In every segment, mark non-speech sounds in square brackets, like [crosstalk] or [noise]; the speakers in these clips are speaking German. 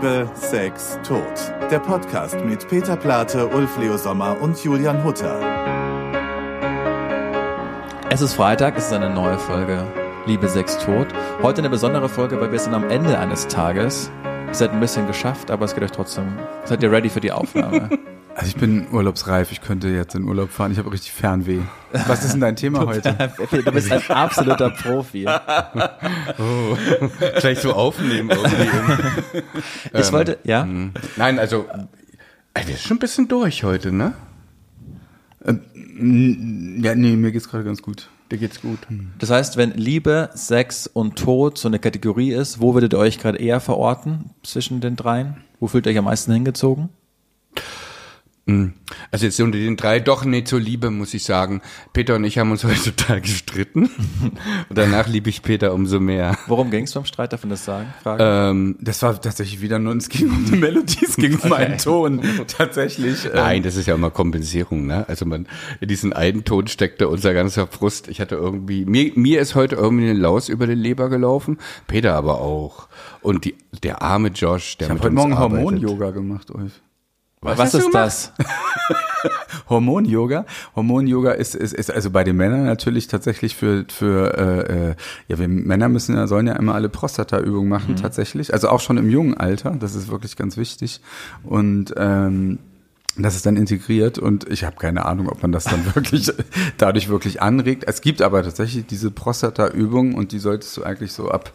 Liebe, Sex, Tod. Der Podcast mit Peter Plate, Ulf Leo Sommer und Julian Hutter. Es ist Freitag, es ist eine neue Folge Liebe, Sex, Tod. Heute eine besondere Folge, weil wir sind am Ende eines Tages. Ihr seid ein bisschen geschafft, aber es geht euch trotzdem. Seid ihr ready für die Aufnahme? [laughs] Also ich bin urlaubsreif, ich könnte jetzt in Urlaub fahren, ich habe richtig Fernweh. Was ist denn dein Thema [laughs] heute? du bist ein absoluter Profi. Oh, gleich so aufnehmen irgendwie. ich ähm, wollte, ja? Hm. Nein, also, wir sind schon ein bisschen durch heute, ne? Ähm, ja, nee, mir geht's gerade ganz gut. Dir geht's gut. Das heißt, wenn Liebe, Sex und Tod so eine Kategorie ist, wo würdet ihr euch gerade eher verorten zwischen den dreien? Wo fühlt ihr euch am meisten hingezogen? Hm. Also jetzt unter den drei doch nicht so Liebe, muss ich sagen. Peter und ich haben uns [laughs] heute total gestritten. und [laughs] danach liebe ich Peter umso mehr. Worum ging es beim Streit, darf man das sagen? Ähm, das war tatsächlich wieder nur, es ging um die Melodie, es ging um einen Ton. [laughs] tatsächlich. Ähm. Nein, das ist ja immer Kompensierung, ne? Also man, in diesen einen Ton steckte unser ganzer Frust. Ich hatte irgendwie, mir, mir ist heute irgendwie eine Laus über den Leber gelaufen. Peter aber auch. Und die, der arme Josh, der ich habe heute Morgen Hormon-Yoga gemacht, Ulf. Was, Was ist das? [laughs] Hormon-Yoga. Hormon-Yoga ist, ist, ist also bei den Männern natürlich tatsächlich für, für äh, äh, ja, wir Männer müssen ja, sollen ja immer alle Prostata-Übungen machen, mhm. tatsächlich. Also auch schon im jungen Alter, das ist wirklich ganz wichtig. Und ähm, das ist dann integriert und ich habe keine Ahnung, ob man das dann [laughs] wirklich dadurch wirklich anregt. Es gibt aber tatsächlich diese Prostata-Übung und die solltest du eigentlich so ab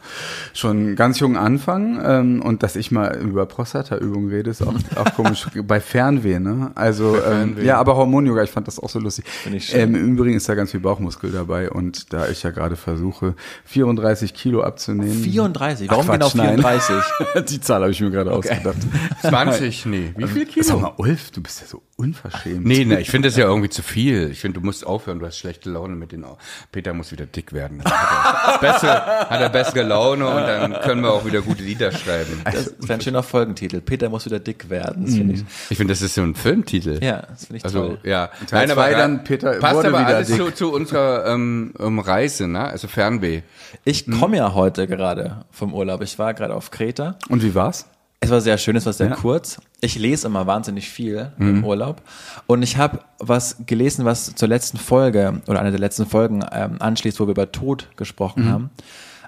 schon ganz jung anfangen. Ähm, und dass ich mal über Prostata-Übungen rede, ist auch, auch komisch [laughs] bei Fernweh. Ne? Also ähm, ja, aber Hormon-Yoga, ich fand das auch so lustig. Ähm, Im Übrigen ist da ganz viel Bauchmuskel dabei und da ich ja gerade versuche, 34 Kilo abzunehmen. 34? Warum Ach, genau 34? [laughs] die Zahl habe ich mir gerade okay. ausgedacht. 20? Nee. Wie viel Kilo? Sag mal, Ulf, du bist bist ja so unverschämt. Nee, nee, ich finde das ja irgendwie zu viel. Ich finde, du musst aufhören, du hast schlechte Laune mit den. Peter muss wieder dick werden. Hat, er bessere, hat er bessere Laune und dann können wir auch wieder gute Lieder schreiben. Das ist ein schöner Folgentitel. Peter muss wieder dick werden. Das find ich ich finde, das ist so ein Filmtitel. Ja, das finde ich also, toll. Ja, Teil Nein, aber dann Peter passt wurde aber wieder alles dick. zu, zu unserer ähm, um Reise, ne? Also Fernweh. Ich komme ja heute gerade vom Urlaub. Ich war gerade auf Kreta. Und wie war's? Es war sehr schön, es war sehr ja. kurz. Ich lese immer wahnsinnig viel mhm. im Urlaub. Und ich habe was gelesen, was zur letzten Folge oder einer der letzten Folgen ähm, anschließt, wo wir über Tod gesprochen mhm. haben.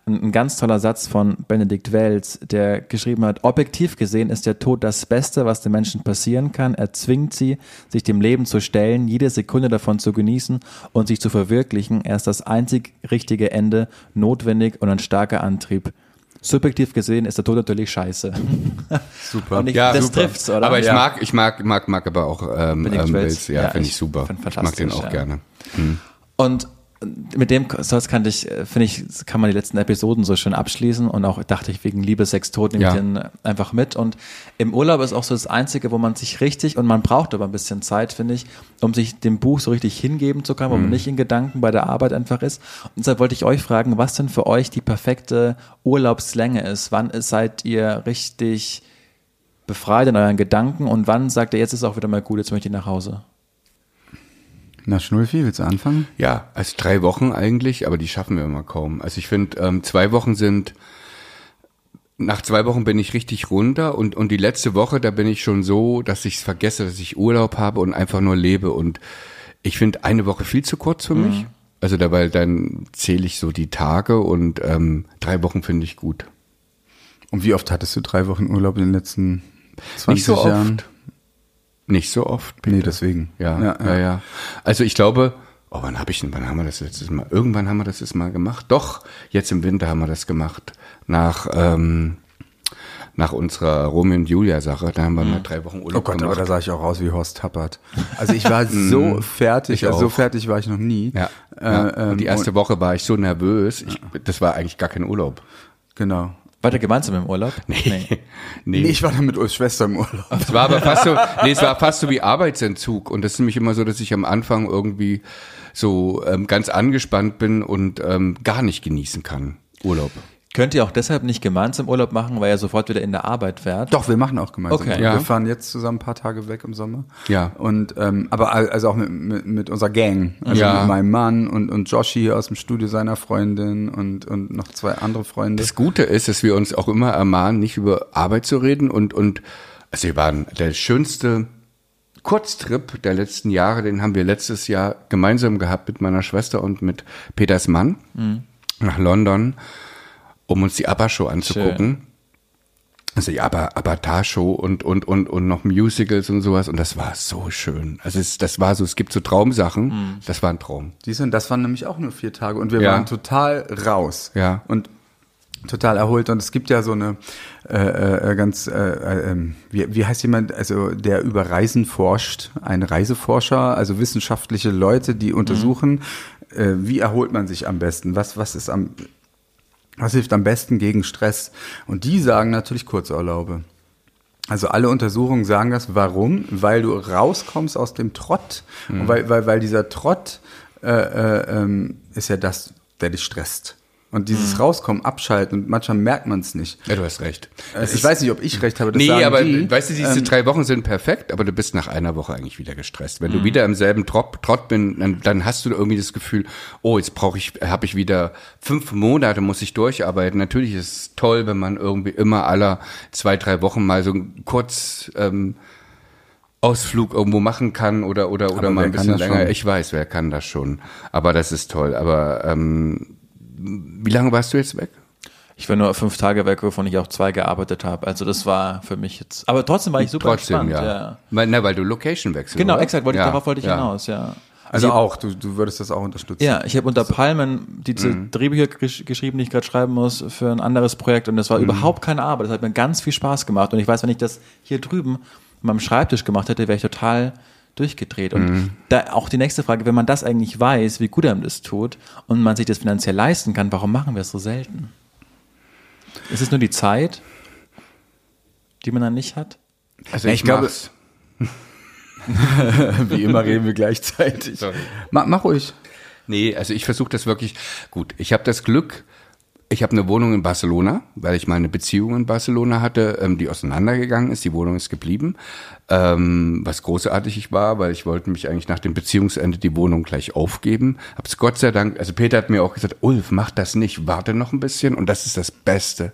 Ein, ein, ganz toller Satz von Benedikt Wells, der geschrieben hat, objektiv gesehen ist der Tod das Beste, was den Menschen passieren kann. Er zwingt sie, sich dem Leben zu stellen, jede Sekunde davon zu genießen und sich zu verwirklichen. Er ist das einzig richtige Ende, notwendig und ein starker Antrieb subjektiv gesehen ist der Tod natürlich scheiße. [laughs] Super. Ich, ja, das super. trifft's, oder? Aber ich ja. mag, ich mag, mag, mag aber auch ähm, ähm, Wales. Ja, ja finde ich super. Ich mag den auch ja. gerne. Hm. Und mit dem Satz kann ich, finde ich, kann man die letzten Episoden so schön abschließen und auch dachte ich wegen Liebe, Sex, Tod nehme ja. ich den einfach mit und im Urlaub ist auch so das Einzige, wo man sich richtig und man braucht aber ein bisschen Zeit, finde ich, um sich dem Buch so richtig hingeben zu können, wo mhm. man nicht in Gedanken bei der Arbeit einfach ist. Und deshalb wollte ich euch fragen, was denn für euch die perfekte Urlaubslänge ist. Wann seid ihr richtig befreit in euren Gedanken und wann sagt ihr, jetzt ist auch wieder mal gut, jetzt möchte ich nach Hause? Na, Schnulfi, willst du anfangen? Ja, also drei Wochen eigentlich, aber die schaffen wir immer kaum. Also ich finde, ähm, zwei Wochen sind, nach zwei Wochen bin ich richtig runter und, und die letzte Woche, da bin ich schon so, dass ich es vergesse, dass ich Urlaub habe und einfach nur lebe. Und ich finde eine Woche viel zu kurz für mich. Mhm. Also dabei dann zähle ich so die Tage und ähm, drei Wochen finde ich gut. Und wie oft hattest du drei Wochen Urlaub in den letzten 20 Nicht so Jahren? Oft. Nicht so oft. Bitte. Nee, deswegen. Ja, ja, ja, ja. Also ich glaube, oh, wann habe ich denn, wann haben wir das letztes Mal? Irgendwann haben wir das jetzt mal gemacht. Doch, jetzt im Winter haben wir das gemacht. Nach, ähm, nach unserer Romeo und Julia Sache, da haben wir mal drei Wochen Urlaub Oh Gott, gemacht. aber da sah ich auch aus wie Horst Tappert. Also ich war [laughs] so fertig, Ich also so auch. fertig war ich noch nie. ja, Äh, ja. Und die ähm, erste Woche war ich so nervös. Ich, das war eigentlich gar kein Urlaub. Genau. Wart ihr gemeinsam im Urlaub? Nee. Nee, [laughs] nee. ich war dann mit Ulfs Schwester im Urlaub. Es war aber fast so, nee, es war fast so wie Arbeitsentzug. Und das ist nämlich immer so, dass ich am Anfang irgendwie so ähm, ganz angespannt bin und ähm, gar nicht genießen kann. Urlaub. Könnt ihr auch deshalb nicht gemeinsam Urlaub machen, weil ihr sofort wieder in der Arbeit wärt? Doch, wir machen auch gemeinsam. Okay. Urlaub. Ja. Wir fahren jetzt zusammen ein paar Tage weg im Sommer. Ja. Und ähm, aber al- also auch mit, mit, mit unserer Gang. Also Ja. mit meinem Mann und, und Joshi hier aus dem Studio seiner Freundin und, und noch zwei andere Freunde. Das Gute ist, dass wir uns auch immer ermahnen, nicht über Arbeit zu reden und, und also wir waren der schönste Kurztrip der letzten Jahre, den haben wir letztes Jahr gemeinsam gehabt mit meiner Schwester und mit Peters Mann nach London, um uns die ABBA-Show anzugucken. Also die ABBA, Avatar-Show und, und, und, und noch Musicals und sowas und das war so schön. Also es, das war so, es gibt so Traumsachen, das war ein Traum. Siehst du, und das waren nämlich auch nur vier Tage und wir Ja. waren total raus. Ja. Und total erholt. Und es gibt ja so eine äh, äh, ganz, äh, äh, ähm, wie, wie heißt jemand, also der über Reisen forscht, ein Reiseforscher, also wissenschaftliche Leute, die untersuchen, äh, wie erholt man sich am besten, was, was ist am, was hilft am besten gegen Stress. Und die sagen natürlich Kurzurlaube. Also alle Untersuchungen sagen das. Warum? Weil du rauskommst aus dem Trott. Und weil, weil, weil dieser Trott äh, äh, ähm, ist ja das, der dich stresst. Und dieses Rauskommen, Abschalten, und manchmal merkt man es nicht. Ja, du hast recht. Äh, ich weiß nicht, ob ich recht habe. Das Nee, aber die. weißt du, diese Ähm, drei Wochen sind perfekt, aber du bist nach einer Woche eigentlich wieder gestresst. Wenn du wieder im selben Trott, Trott bin, dann, dann hast du irgendwie das Gefühl, oh, jetzt brauche ich, habe ich wieder fünf Monate, muss ich durcharbeiten. Natürlich ist es toll, wenn man irgendwie immer aller zwei, drei Wochen mal so einen kurz ähm, Ausflug irgendwo machen kann oder oder oder Aber mal ein bisschen das länger. schon? Ich weiß, wer kann das schon. Aber das ist toll. Aber ähm, wie lange warst du jetzt weg? Ich war nur fünf Tage weg, wovon ich auch zwei gearbeitet habe. Also das war für mich jetzt. Aber trotzdem war ich super Trotzdem, entspannt. ja. Ja. Weil, na, weil du Location wechselst. Genau, oder? exakt. Wollte ich, Ja, darauf wollte ich ja. hinaus. Ja. Also ich- auch, du, du würdest das auch unterstützen. Ja, ich habe unter Palmen diese Mhm. Drehbücher gesch geschrieben, die ich gerade schreiben muss für ein anderes Projekt und das Mhm. war überhaupt keine Arbeit. Das hat mir ganz viel Spaß gemacht und ich weiß, wenn ich das hier drüben an meinem Schreibtisch gemacht hätte, wäre ich total durchgedreht. Und Mhm. da auch die nächste Frage, wenn man das eigentlich weiß, wie gut einem das tut und man sich das finanziell leisten kann, warum machen wir es so selten? Ist es nur die Zeit, die man dann nicht hat? Also Ja, ich, ich glaube-. [laughs] Wie immer reden wir gleichzeitig. Sorry. Mach, mach ruhig. Nee, also ich versuche das wirklich gut. Ich habe das Glück, ich habe eine Wohnung in Barcelona, weil ich meine Beziehung in Barcelona hatte, ähm, die auseinandergegangen ist. Die Wohnung ist geblieben, ähm, was großartig war, weil ich wollte mich eigentlich nach dem Beziehungsende die Wohnung gleich aufgeben. Hab's Gott sei Dank, also Peter hat mir auch gesagt, Ulf, mach das nicht, warte noch ein bisschen und das ist das Beste.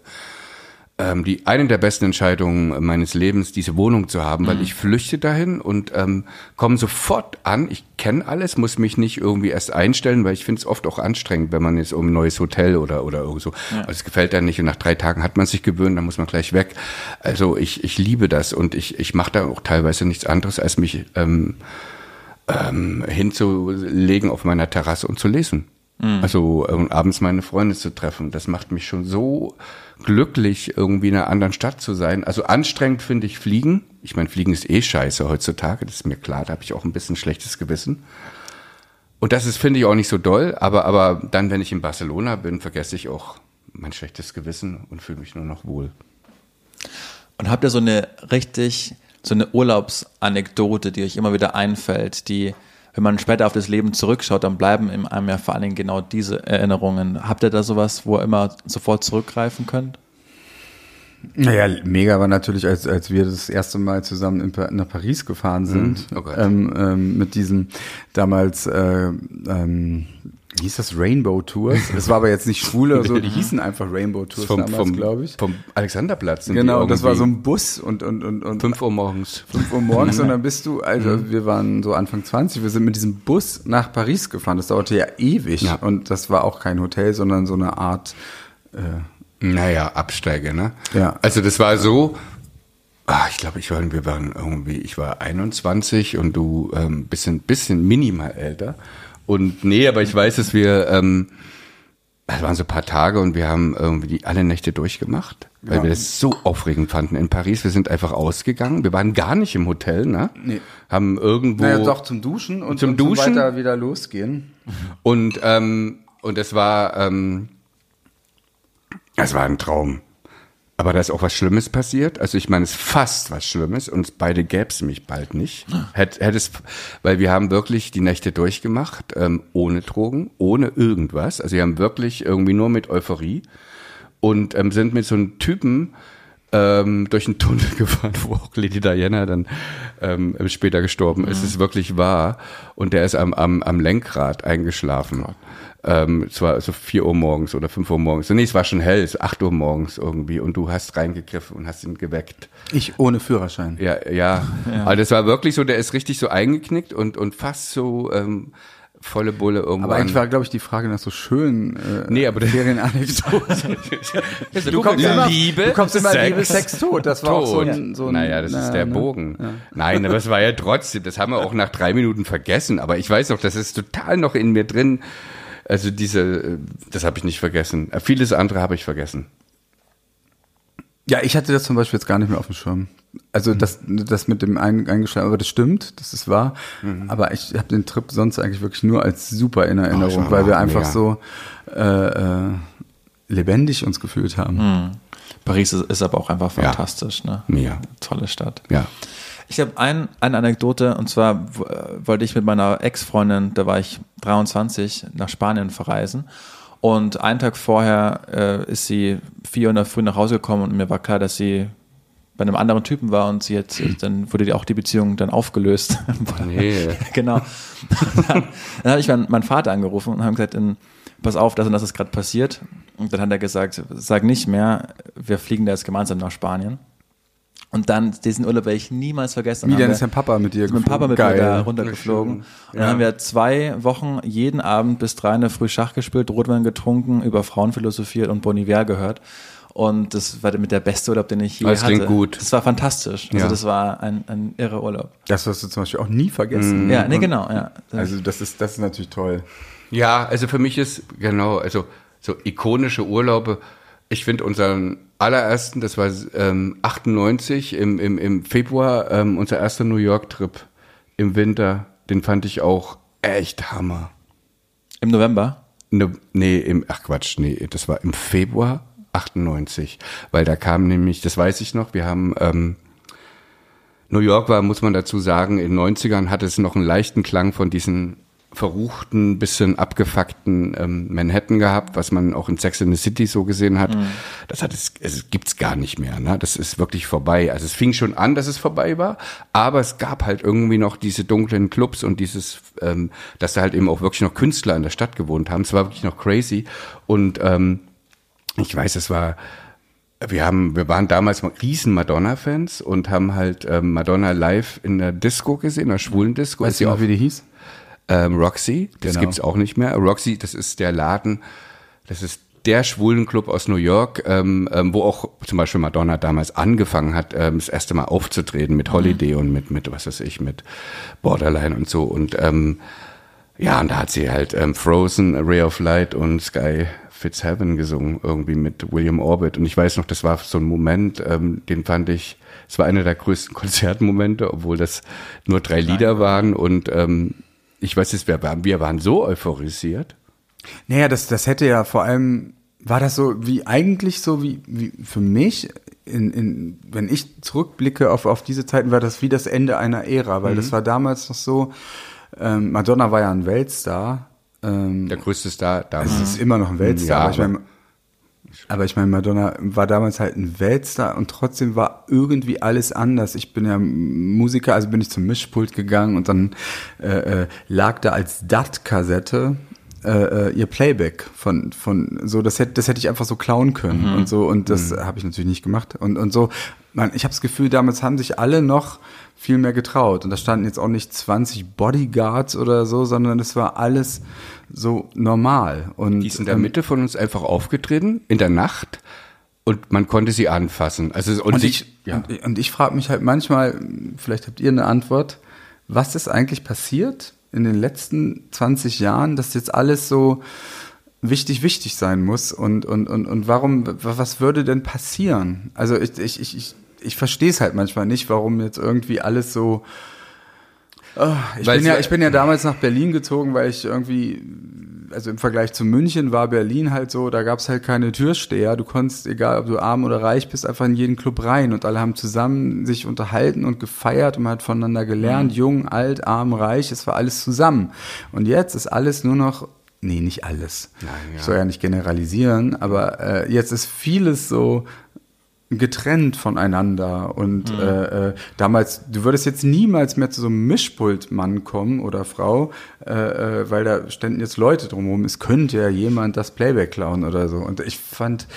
Ähm, die eine der besten Entscheidungen meines Lebens, diese Wohnung zu haben, weil ich flüchte dahin und ähm, komme sofort an. Ich kenne alles, muss mich nicht irgendwie erst einstellen, weil ich finde es oft auch anstrengend, wenn man jetzt um ein neues Hotel oder oder irgend so. Also es gefällt dann nicht und nach drei Tagen hat man sich gewöhnt, dann muss man gleich weg. Also ich ich liebe das und ich ich mache da auch teilweise nichts anderes als mich ähm, ähm, hinzulegen auf meiner Terrasse und zu lesen. Also ähm, abends meine Freunde zu treffen, das macht mich schon so glücklich, irgendwie in einer anderen Stadt zu sein. Also anstrengend finde ich Fliegen. Ich meine, Fliegen ist eh scheiße heutzutage, das ist mir klar, da habe ich auch ein bisschen schlechtes Gewissen. Und das ist, finde ich, auch nicht so doll, aber, aber dann, wenn ich in Barcelona bin, vergesse ich auch mein schlechtes Gewissen und fühle mich nur noch wohl. Und habt ihr so eine richtig, so eine Urlaubsanekdote, die euch immer wieder einfällt, die, wenn man später auf das Leben zurückschaut, dann bleiben in einem ja vor allen Dingen genau diese Erinnerungen. Habt ihr da sowas, wo ihr immer sofort zurückgreifen könnt? Naja, mega war natürlich, als, als wir das erste Mal zusammen in, nach Paris gefahren sind, Mhm. Oh ähm, ähm, mit diesen damals, äh, ähm, wie hieß das, Rainbow Tours? Es war aber jetzt nicht schwule oder so, die [laughs] hießen einfach Rainbow Tours damals, glaube ich. vom Alexanderplatz. Genau, das war so ein Bus und, und, und, und 5 Uhr morgens. 5 Uhr morgens [laughs] und dann bist du, also wir waren so Anfang 20, wir sind mit diesem Bus nach Paris gefahren. Das dauerte ja ewig Ja. und das war auch kein Hotel, sondern so eine Art, Naja, Absteige, ne? Ja. Also das war so, ah, ich glaube, ich war, wir waren irgendwie, ich war 21 und du ähm, bisschen, bisschen minimal älter. Und nee, aber ich weiß, dass wir, ähm, das waren so ein paar Tage und wir haben irgendwie die alle Nächte durchgemacht, weil Ja. wir das so aufregend fanden in Paris. Wir sind einfach ausgegangen. Wir waren gar nicht im Hotel, ne? Nee. Haben irgendwo. naja, doch zum Duschen und Zum und Duschen? weiter wieder losgehen. Und, ähm, und es war, ähm, es war ein Traum. Aber da ist auch was Schlimmes passiert. Also ich meine, es ist fast was Schlimmes. Uns beide gäbe es mich bald nicht. Hätt, hätt es, weil wir haben wirklich die Nächte durchgemacht, ähm, ohne Drogen, ohne irgendwas. Also wir haben wirklich irgendwie nur mit Euphorie. und ähm, sind mit so einem Typen ähm, durch einen Tunnel [laughs] gefahren, wo auch Lady Diana dann ähm, später gestorben ist. Es ist wirklich wahr. Und der ist am, am, am Lenkrad eingeschlafen. Ähm, es war so vier Uhr morgens oder fünf Uhr morgens. Nee, es war schon hell, es war acht Uhr morgens irgendwie. Und du hast reingegriffen und hast ihn geweckt. Ich ohne Führerschein. Ja, ja. Aber das war wirklich so, der ist richtig so eingeknickt und, und fast so ähm, volle Bulle irgendwann. Aber eigentlich war, glaube ich, die Frage nach so schönen äh, Nee, aber der- Ferienanekdoten. [laughs] du kommst immer- Liebe, du kommst immer Sex, Liebe, Sex, Tod. Das war auch so ein- so ein- naja, das na, ist der ne? Bogen. Nein, aber es war ja trotzdem, das haben wir auch nach drei Minuten vergessen. Aber ich weiß noch, das ist total noch in mir drin. Also diese, äh, das habe ich nicht vergessen. Äh, Vieles andere habe ich vergessen. Ja, ich hatte das zum Beispiel jetzt gar nicht mehr auf dem Schirm. Also das, das mit dem Ein- Eingeschlafen, aber das stimmt, das ist wahr. Aber ich habe den Trip sonst eigentlich wirklich nur als super in Erinnerung, war weil wir mega. einfach so äh, äh, lebendig uns gefühlt haben. Paris ist, ist aber auch einfach Ja. fantastisch, ne? Ja. Tolle Stadt. Ja. Ich habe ein, eine Anekdote und zwar äh, wollte ich mit meiner Ex-Freundin, da war ich 23, nach Spanien verreisen. Und einen Tag vorher äh, ist sie vier Uhr in der Früh nach Hause gekommen und mir war klar, dass sie bei einem anderen Typen war und sie jetzt, dann wurde die auch die Beziehung dann aufgelöst. [laughs] Nee. genau. dann dann habe ich meinen, meinen Vater angerufen und haben gesagt, in, pass auf, das und das ist gerade passiert. Und dann hat er gesagt, sag nicht mehr, wir fliegen da jetzt gemeinsam nach Spanien. Und dann diesen Urlaub werde ich niemals vergessen. Wie, Dann ist dein Papa mit dir ist mein Papa mit Geil. mir da runtergeflogen. Und dann haben wir zwei Wochen jeden Abend bis drei in der Früh Schach gespielt, Rotwein getrunken, über Frauen philosophiert und Bon Iver gehört. Und das war mit der beste Urlaub, den ich je Das hatte. klingt gut. Das war fantastisch. Also Ja. das war ein, ein irrer Urlaub. Das wirst du zum Beispiel auch nie vergessen. Ja, nee, genau. Ja. Also das ist, das ist natürlich toll. Ja, also für mich ist, genau, also so ikonische Urlaube. Ich finde unseren allerersten, das war ähm, 98 im, im, im Februar, ähm, unser erster New York-Trip im Winter, den fand ich auch echt Hammer. Im November. Ne, nee, im, ach Quatsch, nee, das war im Februar 98, weil da kam nämlich, das weiß ich noch, wir haben, ähm, New York war, muss man dazu sagen, in den 90ern hatte es noch einen leichten Klang von diesen verruchten, bisschen abgefuckten ähm, Manhattan gehabt, was man auch in Sex in the City so gesehen hat. Das hat es, es gibt's gar nicht mehr. Ne? Das ist wirklich vorbei. Also es fing schon an, dass es vorbei war, aber es gab halt irgendwie noch diese dunklen Clubs und dieses, ähm, dass da halt eben auch wirklich noch Künstler in der Stadt gewohnt haben. Es war wirklich noch crazy und ähm, ich weiß, es war wir haben, wir waren damals mal riesen Madonna-Fans und haben halt ähm, Madonna live in der Disco gesehen, in der schwulen Disco. Weißt du noch, wie die hieß? Ähm, Roxy, das Genau. gibt's auch nicht mehr. Roxy, das ist der Laden, das ist der schwulen Club aus New York, ähm, ähm, wo auch zum Beispiel Madonna damals angefangen hat, ähm, das erste Mal aufzutreten mit Holiday und mit, mit, was weiß ich, mit Borderline und so. Und ähm, ja, und da hat sie halt ähm, Frozen, A Ray of Light und Sky Fits Heaven gesungen, irgendwie mit William Orbit. Und ich weiß noch, das war so ein Moment, ähm, den fand ich, es war einer der größten [laughs] Konzertmomente, obwohl das nur drei Lieder waren. Und ähm, ich weiß jetzt, wir waren, wir waren so euphorisiert. Naja, das, das hätte ja vor allem, war das so wie eigentlich so wie, wie für mich, in, in, wenn ich zurückblicke auf, auf diese Zeiten, war das wie das Ende einer Ära, weil das war damals noch so, ähm, Madonna war ja ein Weltstar. Ähm, Der größte Star damals. es ist immer noch ein Weltstar, Ja, aber ich meine, aber ich meine, Madonna war damals halt ein Weltstar und trotzdem war irgendwie alles anders. Ich bin ja Musiker, also bin ich zum Mischpult gegangen und dann äh, äh, lag da als DAT-Kassette äh, äh, ihr Playback von von so das hätte das hätte ich einfach so klauen können und so und das habe ich natürlich nicht gemacht und und so man ich habe das Gefühl damals haben sich alle noch viel mehr getraut und da standen jetzt auch nicht 20 Bodyguards oder so sondern es war alles so normal und Die ist in der Mitte von uns einfach aufgetreten, in der Nacht. Und man konnte sie anfassen. Also, und, Und sich, ich, ja. und, und ich frage mich halt manchmal, vielleicht habt ihr eine Antwort, was ist eigentlich passiert in den letzten 20 Jahren, dass jetzt alles so wichtig, wichtig sein muss und, und, und, und warum, was würde denn passieren? Also ich, ich, ich, ich, ich verstehe es halt manchmal nicht, warum jetzt irgendwie alles so Oh, ich, Weil bin ja, ich bin ja damals nach Berlin gezogen, weil ich irgendwie, also im Vergleich zu München war Berlin halt so, da gab's halt keine Türsteher. Du konntest, egal ob du arm oder reich bist, einfach in jeden Club rein und alle haben zusammen sich unterhalten und gefeiert und man hat voneinander gelernt, jung, alt, arm, reich, es war alles zusammen. Und jetzt ist alles nur noch nee, nicht alles. Nein, ja. Ich soll ja nicht generalisieren, aber äh, jetzt ist vieles so getrennt voneinander und Mhm. äh, äh, damals, du würdest jetzt niemals mehr zu so einem Mischpultmann kommen oder Frau, äh, äh, weil da ständen jetzt Leute drumherum. Es könnte ja jemand das Playback klauen oder so. Und ich fand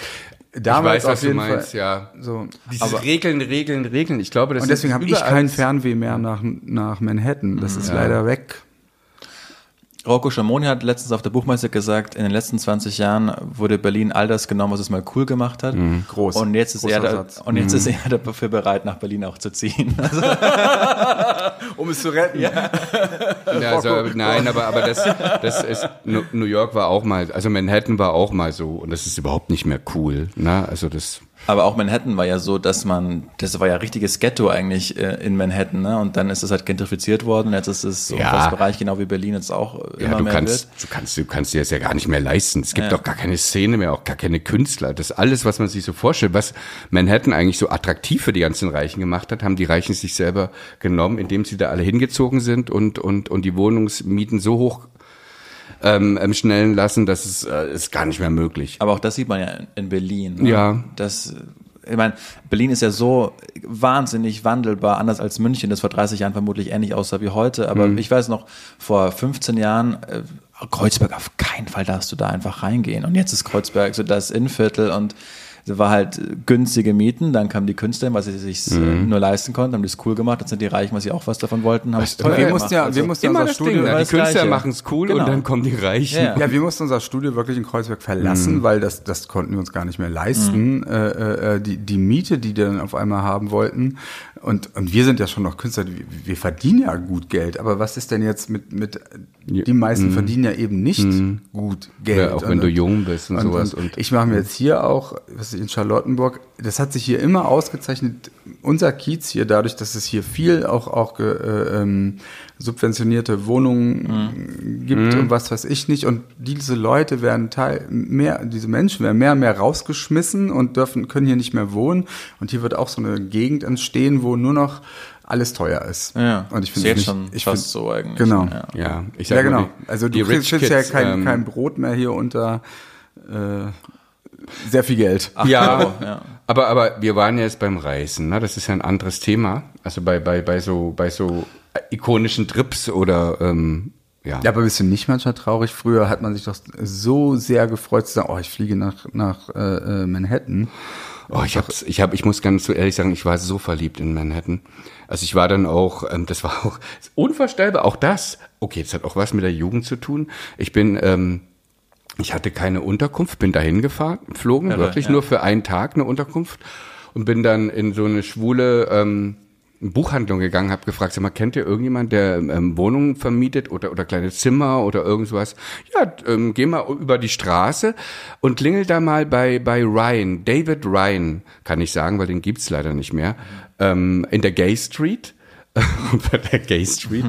damals ich weiß, was auf du jeden meinst, Fall ja. so. Dieses Regeln, Regeln, Regeln. Ich glaube, das Und deswegen habe ich kein Fernweh mehr nach, nach Manhattan. Das ist leider weg. Rocco Schamoni hat letztens auf der Buchmesse gesagt, in den letzten 20 Jahren wurde Berlin all das genommen, was es mal cool gemacht hat. Groß. Und jetzt ist Großer er da, Satz. und jetzt ist er dafür bereit, nach Berlin auch zu ziehen. [laughs] Also, Um es zu retten. Ja, [laughs] also, nein, aber, aber das, das ist, New New York war auch mal, also Manhattan war auch mal so und das ist überhaupt nicht mehr cool. Ne? Also das, aber auch Manhattan war ja so, dass man, das war ja richtiges Ghetto eigentlich äh, in Manhattan, ne? Und dann ist es halt gentrifiziert worden. Jetzt ist es so Ja. Bereich, genau wie Berlin jetzt auch ja, immer du mehr kannst, wird. du kannst, du kannst dir das ja gar nicht mehr leisten. Es gibt Ja. auch gar keine Szene mehr, auch gar keine Künstler. Das alles, was man sich so vorstellt, was Manhattan eigentlich so attraktiv für die ganzen Reichen gemacht hat, haben die Reichen sich selber genommen, indem sie da alle hingezogen sind und, und, und die Wohnungsmieten so hoch ähm, ähm, schnellen lassen, dass es äh, ist gar nicht mehr möglich. Aber auch das sieht man ja in- in Berlin. Ne? Ja. Das, ich meine, Berlin ist ja so wahnsinnig wandelbar, anders als München, das vor 30 Jahren vermutlich ähnlich aussah wie heute. Aber Mhm. ich weiß noch, vor 15 Jahren, äh, Kreuzberg, auf keinen Fall darfst du da einfach reingehen. Und jetzt ist Kreuzberg so das Innenviertel und da war halt günstige Mieten, dann kamen die Künstler, weil sie sich Mhm. nur leisten konnten, haben das cool gemacht, dann sind die Reichen, weil sie auch was davon wollten, haben es Aber teuer wir gemacht. mussten ja, Also- wir mussten Immer unser das Studio, Ding, ne? die Künstler machen es cool Genau. und dann kommen die Reichen. Ja, ja. Ja, wir mussten unser Studio wirklich in Kreuzberg verlassen, weil das, das konnten wir uns gar nicht mehr leisten. Äh, äh, die, die Miete, die die dann auf einmal haben wollten. Und, und wir sind ja schon noch Künstler, wir, wir verdienen ja gut Geld. Aber was ist denn jetzt mit, mit die meisten verdienen ja eben nicht gut Geld. Ja, auch wenn Und- du jung bist und, und, sowas. Und, Und, ich mache mir jetzt hier auch, was ich in Charlottenburg, das hat sich hier immer ausgezeichnet, unser Kiez hier, dadurch, dass es hier viel auch, auch äh, ähm, subventionierte Wohnungen gibt und was weiß ich nicht. Und diese Leute werden Teil mehr, diese Menschen werden mehr und mehr rausgeschmissen und dürfen, können hier nicht mehr wohnen. Und hier wird auch so eine Gegend entstehen, wo nur noch alles teuer ist. Ja, und ich ist finde jetzt nicht, schon ich fast find- so eigentlich. Genau. Ja. ja, ich Ja, sag genau. die, Also die du kriegst, ja Kids, kein, ähm, kein Brot mehr hier unter äh, sehr viel Geld. ja, Euro, ja. aber aber wir waren ja jetzt beim Reisen, ne? Das ist ja ein anderes Thema. Also bei bei bei so bei so ikonischen Trips oder ähm, ja. Ja, aber bist du nicht manchmal traurig? Früher hat man sich doch so sehr gefreut zu sagen, oh, ich fliege nach, nach äh, äh, Manhattan. Oh, ich hab's, ich hab, ich muss ganz so ehrlich sagen, ich war so verliebt in Manhattan. Also ich war dann auch, ähm, das war auch unvorstellbar, auch das. Okay, das hat auch was mit der Jugend zu tun. Ich bin, ähm, ich hatte keine Unterkunft, bin dahin gefahren, geflogen, Irre, wirklich ja. nur für einen Tag eine Unterkunft und bin dann in so eine schwule ähm, Buchhandlung gegangen, habe gefragt, sag mal, kennt ihr irgendjemand, der ähm, Wohnungen vermietet oder oder kleine Zimmer oder irgendwas? Ja, ähm, geh mal über die Straße und klingel da mal bei bei Ryan, David Ryan, kann ich sagen, weil den gibt's leider nicht mehr, ähm, in der Gay Street. [laughs] bei der Gay Street.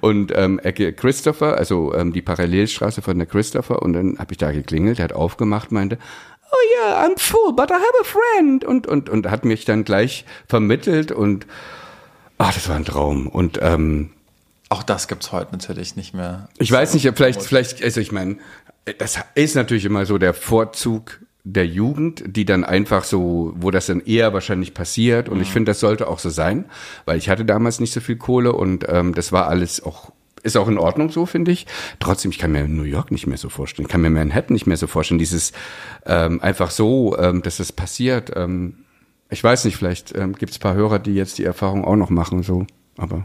Und ähm, Ecke Christopher, also ähm, die Parallelstraße von der Christopher. Und dann habe ich da geklingelt, er hat aufgemacht, meinte, oh yeah, I'm full, but I have a friend. Und und und hat mich dann gleich vermittelt. Und ach, das war ein Traum. Und ähm, Auch das gibt's heute natürlich nicht mehr. ich weiß nicht, vielleicht, vielleicht, also ich meine, das ist natürlich immer so der Vorzug der Jugend, die dann einfach so, wo das dann eher wahrscheinlich passiert. Und ich finde, das sollte auch so sein, weil ich hatte damals nicht so viel Kohle und ähm, das war alles auch, ist auch in Ordnung so, finde ich. Trotzdem, ich kann mir New York nicht mehr so vorstellen, ich kann mir Manhattan nicht mehr so vorstellen, dieses ähm, einfach so, ähm, dass das passiert. Ähm, ich weiß nicht, vielleicht ähm, gibt es paar Hörer, die jetzt die Erfahrung auch noch machen, so, aber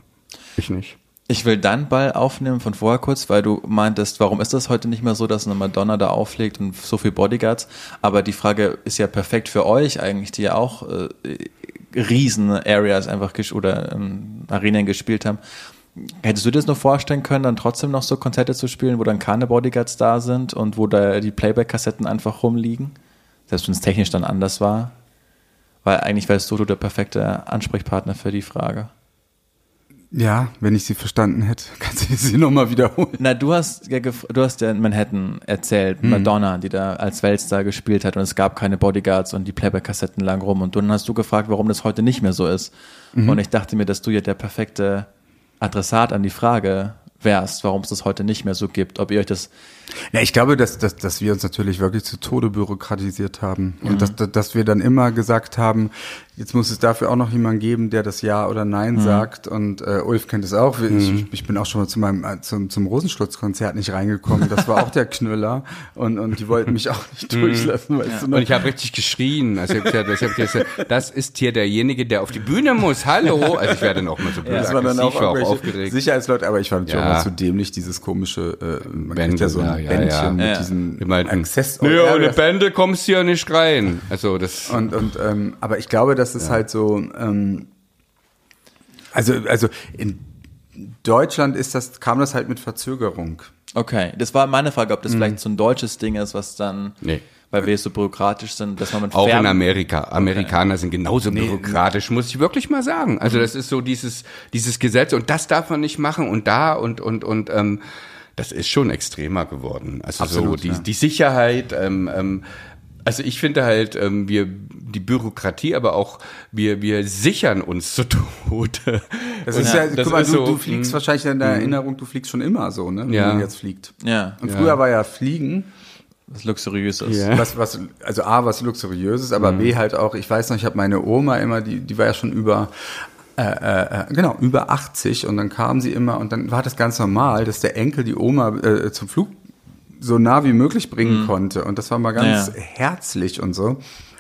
ich nicht. Ich will deinen Ball aufnehmen von vorher kurz, weil du meintest, warum ist das heute nicht mehr so, dass eine Madonna da auflegt und so viel Bodyguards? Aber die Frage ist ja perfekt für euch eigentlich, die ja auch äh, riesen Areas einfach oder ähm, Arenen gespielt haben. Hättest du dir das nur vorstellen können, dann trotzdem noch so Konzerte zu spielen, wo dann keine Bodyguards da sind und wo da die Playback-Kassetten einfach rumliegen? Selbst wenn es technisch dann anders war? Weil eigentlich wärst du der perfekte Ansprechpartner für die Frage. Ja, wenn ich sie verstanden hätte, [laughs] kannst du sie nochmal wiederholen. Na, du hast ja du hast ja in Manhattan erzählt, Madonna, die da als Weltstar gespielt hat und es gab keine Bodyguards und die Playback-Kassetten lagen rum und dann hast du gefragt, warum das heute nicht mehr so ist. Und ich dachte mir, dass du ja der perfekte Adressat an die Frage wärst, warum es das heute nicht mehr so gibt, ob ihr euch das Ja, ich glaube, dass, dass, dass wir uns natürlich wirklich zu Tode bürokratisiert haben. Und dass, dass, dass wir dann immer gesagt haben, jetzt muss es dafür auch noch jemanden geben, der das Ja oder Nein sagt. Und äh, Ulf kennt es auch. Ich, ich bin auch schon mal zu meinem, äh, zum, zum Rosenstutzkonzert nicht reingekommen. Das war auch der Knüller. Und, und die wollten mich auch nicht durchlassen, weißt du noch? Und ich habe richtig geschrien. Also ich hab gesagt, hab gesagt, das ist hier derjenige, der auf die Bühne muss. Hallo. Also ich werde dann auch mal so blöd das war dann auch, war auch aufgeregt. Sicherheitsleute, aber ich war natürlich Ja. auch mal zu dämlich, dieses komische, äh, man kriegt ja so ein ja, ja, Bändchen ja. mit Ja. diesen Die meinten, Access. Nee, Ja, ohne Bände kommst du ja nicht rein. Also das. Und, und ähm, aber ich glaube, das ist halt so, ähm, also, also in Deutschland ist das, kam das halt mit Verzögerung. Okay, das war meine Frage, ob das vielleicht so ein deutsches Ding ist, was dann, Nee. weil wir so bürokratisch sind, dass man mit Auch in Fern- Amerika. Amerikaner sind genauso bürokratisch, muss ich wirklich mal sagen. Also das ist so dieses, dieses Gesetz und das darf man nicht machen und da und, und, und, ähm, das ist schon extremer geworden. Also Absolut, so die, ja. die Sicherheit, ähm, ähm, also ich finde halt, ähm, wir, die Bürokratie, aber auch wir, wir sichern uns zu Tode. Das ist ja, das guck mal, ist du, so, du fliegst mh. wahrscheinlich in der Erinnerung, du fliegst schon immer so, ne? Wenn Ja. man jetzt fliegt. Ja, Und früher war ja Fliegen, was luxuriös ist. Ja. was, was, also A, was luxuriöses, aber B halt auch, ich weiß noch, ich habe meine Oma immer, die, die war ja schon über, äh, äh, äh, genau, über 80 und dann kam sie immer und dann war das ganz normal, dass der Enkel die Oma äh, zum Flug so nah wie möglich bringen konnte und das war mal ganz Ja. herzlich und so.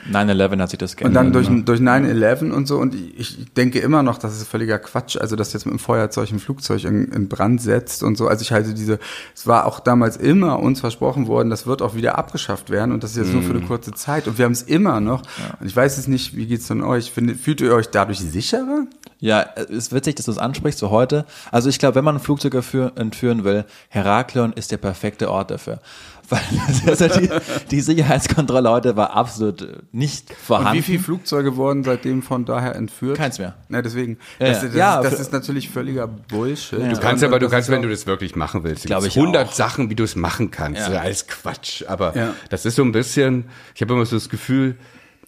9-11 hat sich das Und geändert. dann durch, ne? durch 9-11 und so. Und ich, denke immer noch, das ist völliger Quatsch. Also, dass jetzt mit dem Feuerzeug ein Flugzeug in, in Brand setzt und so. Also, ich halte diese, es war auch damals immer uns versprochen worden, das wird auch wieder abgeschafft werden. Und das ist jetzt nur für eine kurze Zeit. Und wir haben es immer noch. Und ich weiß es nicht, wie geht's denn euch? Fühlt ihr euch dadurch sicherer? Ja, es ist witzig, dass du es ansprichst, so heute. Also ich glaube, wenn man ein Flugzeug entführen will, Heraklion ist der perfekte Ort dafür. Weil [laughs] also die, die Sicherheitskontrolle heute war absolut nicht vorhanden. Und wie viele Flugzeuge wurden seitdem von daher entführt? Keins mehr. Ja, deswegen. Ja, das, ja. das, Ja, ist, das ist natürlich völliger Bullshit. Du kannst aber, du kannst, wenn du das wirklich machen willst, Glaub gibt's ich 100 auch. Sachen, wie du es machen kannst. Ja. Alles Quatsch. Aber Ja. das ist so ein bisschen, ich habe immer so das Gefühl,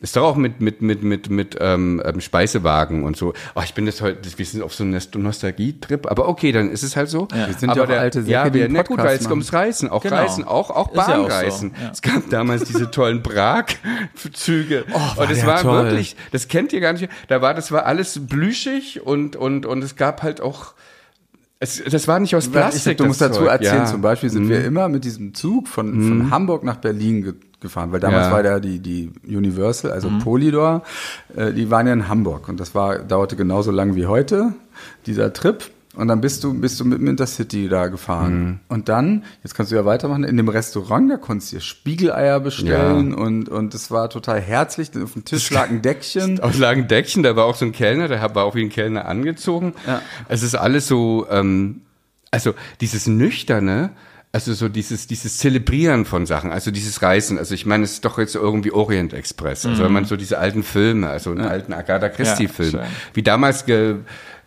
ist doch auch mit, mit, mit, mit, mit ähm, ähm, Speisewagen und so. Oh, ich bin das heute, wir sind auf so einem Nostalgie-Trip, aber okay, dann ist es halt so. Ja. Wir sind aber ja auch alte Säcke, ja, wir, na gut, weil es ums Reisen, auch Genau. Reisen, auch, auch Ist ja auch so, Bahnreisen. ja. Es gab damals diese tollen Prag-Züge. Oh, und es der war toll. wirklich, das kennt ihr gar nicht. Da war, das war alles blüschig und, und, und es gab halt auch, es, das war nicht aus Plastik. Ich, du musst dazu Zeug. erzählen, ja. zum Beispiel sind wir immer mit diesem Zug von, von Hamburg nach Berlin ge gefahren, weil damals Ja. war da die, die Universal, also Polydor, äh, die waren ja in Hamburg und das war, dauerte genauso lang wie heute, dieser Trip. Und dann bist du, bist du mit dem Intercity da gefahren. Und dann, jetzt kannst du ja weitermachen, in dem Restaurant, da konntest du dir Spiegeleier bestellen und, und es war total herzlich. Auf dem Tisch lag ein [laughs] Deckchen. Aus lagen Deckchen, da war auch so ein Kellner, der war auch wie ein Kellner angezogen. Ja. Es ist alles so, ähm, also dieses Nüchterne, also so dieses, dieses Zelebrieren von Sachen, also dieses Reisen, also ich meine, es ist doch jetzt irgendwie Orient Express, also wenn man so diese alten Filme, also einen alten Agatha Christie-Film, schön. wie damals ge,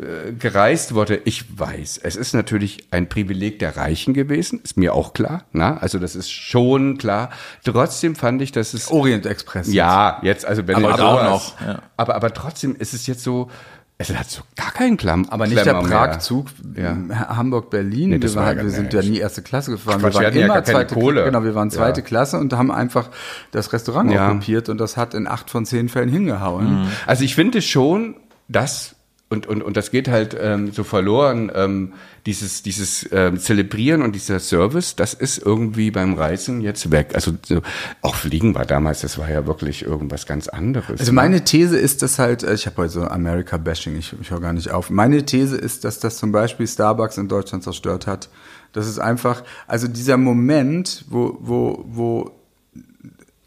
äh, gereist wurde, ich weiß, es ist natürlich ein Privileg der Reichen gewesen, ist mir auch klar, na, also das ist schon klar, trotzdem fand ich, dass es Orient Express. ja, jetzt, also wenn Aber du auch noch, ja. Aber, aber trotzdem ist es jetzt so, es hat so gar keinen Klamm. Aber nicht der Klemmer mehr. Prag-Zug, Ja. Hamburg-Berlin. Nee, wir, war ja wir sind ja nie erste Klasse gefahren. Quatsch, wir waren ja immer keine zweite Kohle. Genau, wir waren zweite Ja. Klasse und haben einfach das Restaurant Ja. okkupiert und das hat in acht von zehn Fällen hingehauen. Also ich finde schon, dass und, und, und das geht halt ähm, so verloren, ähm, dieses, dieses ähm, Zelebrieren und dieser Service, das ist irgendwie beim Reisen jetzt weg. Also so, auch Fliegen war damals, das war ja wirklich irgendwas ganz anderes. Also meine These ist, dass halt, äh, ich habe heute so America-Bashing, ich, ich höre gar nicht auf. Meine These ist, dass das zum Beispiel Starbucks in Deutschland zerstört hat. Das ist einfach, also dieser Moment, wo, wo, wo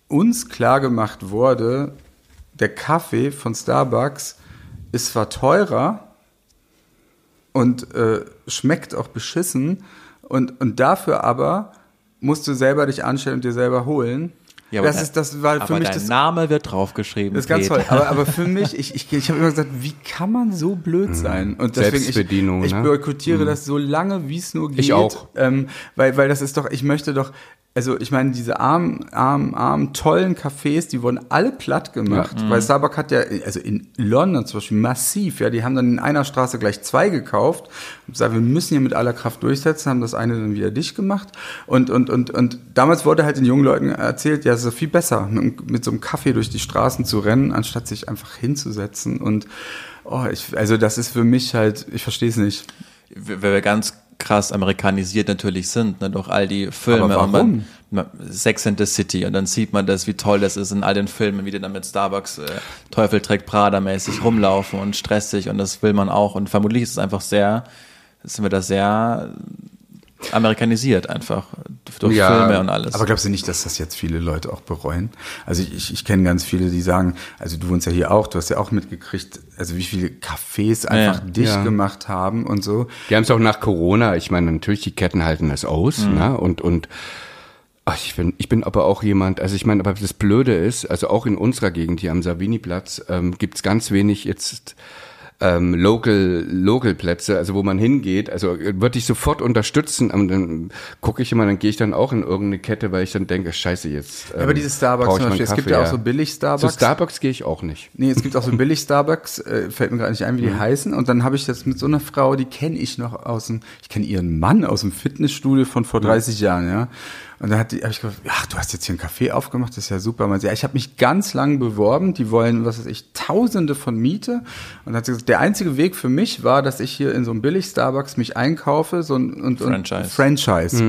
uns klar gemacht wurde, der Kaffee von Starbucks ist zwar teurer und äh, schmeckt auch beschissen und, und dafür aber musst du selber dich anstellen und dir selber holen. Ja, das ist, das war für mich dein das Name wird draufgeschrieben. das ist ganz toll. Aber, aber für [laughs] mich, ich, ich, ich habe immer gesagt, wie kann man so blöd sein? Und deswegen, ich, Selbstbedienung, ich ne? boykottiere das so lange, wie es nur geht. Ich auch. Ähm, weil, weil das ist doch, ich möchte doch, also ich meine, diese armen, armen, armen, tollen Cafés, die wurden alle platt gemacht, Ja. weil Starbucks hat ja, also in London zum Beispiel massiv, ja, die haben dann in einer Straße gleich zwei gekauft und gesagt, wir müssen hier mit aller Kraft durchsetzen, haben das eine dann wieder dicht gemacht und, und, und, und damals wurde halt den jungen Leuten erzählt, ja, es ist viel besser, mit, mit so einem Kaffee durch die Straßen zu rennen, anstatt sich einfach hinzusetzen und, oh, ich, also das ist für mich halt, ich verstehe es nicht. weil wir ganz krass amerikanisiert natürlich sind, ne, durch all die Filme. Aber und warum? man, man Sex and the City. Und dann sieht man das, wie toll das ist in all den Filmen, wie die dann mit Starbucks äh, Teufel trägt Prada mäßig rumlaufen und stressig. Und das will man auch. Und vermutlich ist es einfach sehr, sind wir da sehr amerikanisiert einfach durch Ja, Filme und alles. Aber glaubst du nicht, dass das jetzt viele Leute auch bereuen? Also ich, ich kenne ganz viele, die sagen, also du wohnst ja hier auch, du hast ja auch mitgekriegt, also wie viele Cafés einfach Ja. dicht Ja. gemacht haben und so. Die haben es auch nach Corona, ich meine, natürlich, die Ketten halten das aus, ne? Und, und ach, ich, bin, ich bin aber auch jemand, also ich meine, aber das Blöde ist, also auch in unserer Gegend hier am Savini-Platz ähm, gibt's ganz wenig jetzt ähm, Local, Local Plätze, also wo man hingeht, also äh, würde ich sofort unterstützen, und dann gucke ich immer, dann gehe ich dann auch in irgendeine Kette, weil ich dann denke, scheiße, jetzt ähm, aber diese Starbucks zum Beispiel, es gibt ja auch so billig Starbucks. Zu Starbucks gehe ich auch nicht. Nee, es gibt auch so billig Starbucks, äh, fällt mir gerade nicht ein, wie die Mhm. heißen. Und dann habe ich das mit so einer Frau, die kenne ich noch aus dem, ich kenne ihren Mann aus dem Fitnessstudio von Mhm. vor 30 Jahren, ja. Und dann hat die, habe ich gesagt, ach, du hast jetzt hier einen Café aufgemacht, das ist ja super. Man, ja, ich habe mich ganz lang beworben, die wollen, was weiß ich, Tausende von Miete. Und dann hat sie gesagt, der einzige Weg für mich war, dass ich hier in so einem billig Starbucks mich einkaufe, so ein und, Franchise. Und Franchise.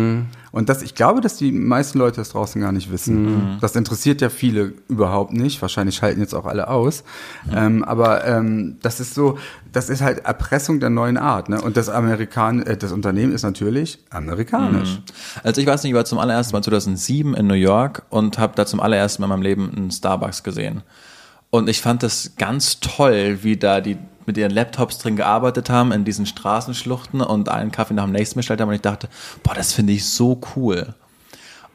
Und das, ich glaube, dass die meisten Leute das draußen gar nicht wissen. Das interessiert ja viele überhaupt nicht. Wahrscheinlich schalten jetzt auch alle aus. Ähm, aber ähm, das ist so, das ist halt Erpressung der neuen Art. Ne? Und das Amerikan, äh, das Unternehmen ist natürlich amerikanisch. Also ich weiß nicht, ich war zum allerersten Mal 2007 in New York und habe da zum allerersten Mal in meinem Leben einen Starbucks gesehen. Und ich fand das ganz toll, wie da die mit ihren Laptops drin gearbeitet haben in diesen Straßenschluchten und einen Kaffee nach dem nächsten bestellt haben und ich dachte, boah, das finde ich so cool.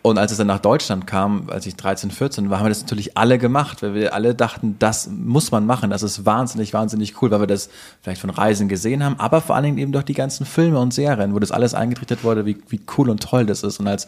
Und als es dann nach Deutschland kam, als ich 13, 14 war, haben wir das natürlich alle gemacht, weil wir alle dachten, das muss man machen, das ist wahnsinnig, wahnsinnig cool, weil wir das vielleicht von Reisen gesehen haben, aber vor allen Dingen eben durch die ganzen Filme und Serien, wo das alles eingetrichtert wurde, wie, wie cool und toll das ist. Und als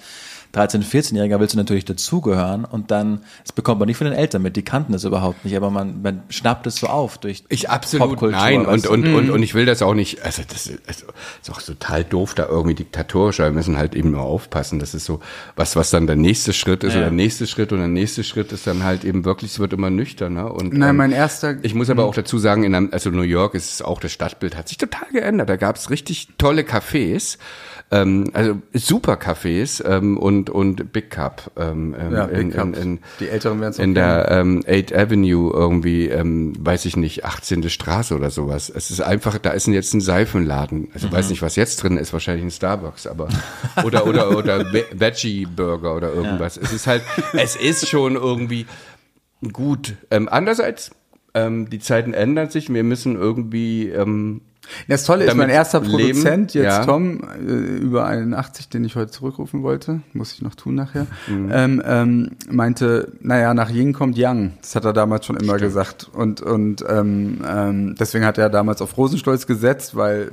13, 14-Jähriger willst du natürlich dazugehören und dann, das bekommt man nicht von den Eltern mit, die kannten das überhaupt nicht, aber man, man schnappt es so auf durch Ich absolut Popkultur, nein und du? und, und und ich will das auch nicht. Also das ist, also, ist auch total doof, da irgendwie diktatorisch. Wir müssen halt eben nur aufpassen. Das ist so was, was dann der nächste Schritt ist Ja. oder der nächste Schritt und der nächste Schritt ist dann halt eben wirklich. Es wird immer nüchterner und Nein, ähm, mein erster. ich muss aber auch dazu sagen, in einem, also New York ist es auch das Stadtbild hat sich total geändert. Da gab es richtig tolle Cafés. Ähm, also super Cafés ähm, und und Big Cup ähm, ähm, ja, in, Big Cup. in, in, die Älteren werden es in der ähm, 8th Avenue irgendwie, ähm, weiß ich nicht, 18. Straße oder sowas. Es ist einfach, da ist jetzt ein Seifenladen. Also weiß nicht, was jetzt drin ist, wahrscheinlich ein Starbucks, aber oder oder oder Ve- Veggie Burger oder irgendwas. Es ist halt, es ist schon irgendwie gut. Ähm, andererseits, ähm, die Zeiten ändern sich. Wir müssen irgendwie ähm, Das Tolle ist, mein erster leben, Produzent, jetzt ja. Tom, äh, über 81, den ich heute zurückrufen wollte, muss ich noch tun nachher, Mhm. ähm, ähm, meinte, naja, nach Ying kommt Yang. Das hat er damals schon immer gesagt. Und, und ähm, ähm, deswegen hat er damals auf Rosenstolz gesetzt, weil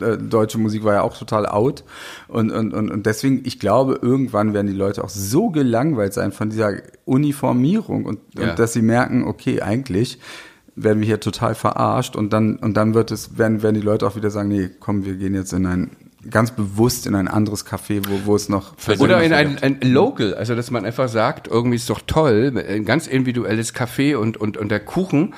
äh, deutsche Musik war ja auch total out. Und, und, und, und deswegen, ich glaube, irgendwann werden die Leute auch so gelangweilt sein von dieser Uniformierung und, Ja. und dass sie merken, okay, eigentlich werden wir hier total verarscht und dann und dann wird es werden werden die Leute auch wieder sagen, nee, komm, wir gehen jetzt in ein ganz bewusst in ein anderes Café, wo wo es noch Oder in ein, ein Local, also dass man einfach sagt, irgendwie ist doch toll, ein ganz individuelles Café und, und, und der Kuchen.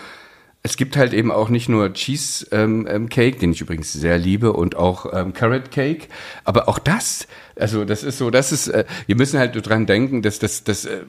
Es gibt halt eben auch nicht nur Cheese ähm, ähm, Cake, den ich übrigens sehr liebe, und auch ähm, Carrot Cake, aber auch das, also das ist so, das ist, äh, wir müssen halt dran denken, dass das, das, äh,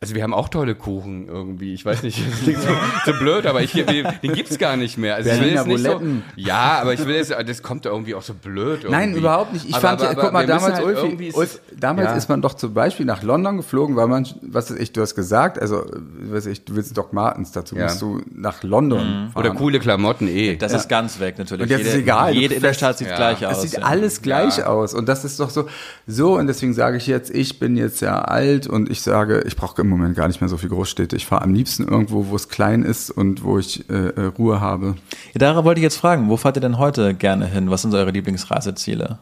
also wir haben auch tolle Kuchen irgendwie. Ich weiß nicht, [laughs] das klingt so, so blöd, aber ich, den, gibt's gar nicht mehr. Also ich will Berliner jetzt nicht so, ja, aber ich will jetzt, das kommt irgendwie auch so blöd. Irgendwie. Nein, überhaupt nicht. Ich Aber- fand ja, aber- guck mal, damals, halt Ulfi, irgendwie- Ulf, damals ja. ist man doch zum Beispiel nach London geflogen, weil man, was weiß ich, du hast gesagt, also, weiß ich, du willst Doc Martens, dazu Ja. musst du nach London fahren. Oder coole Klamotten eh. Das ist ganz weg natürlich. Und jetzt jede, ist egal. Jede Du Innenstadt sieht ja. gleich Es aus. sieht ja. alles gleich aus und das ist doch so so und deswegen sage ich jetzt, ich bin jetzt ja alt und ich sage, ich brauche im Moment gar nicht mehr so viel Großstädte. Ich fahre am liebsten irgendwo, wo es klein ist und wo ich äh, äh, Ruhe habe. Ja, darauf wollte ich jetzt fragen, wo fahrt ihr denn heute gerne hin? Was sind so eure Lieblingsreiseziele?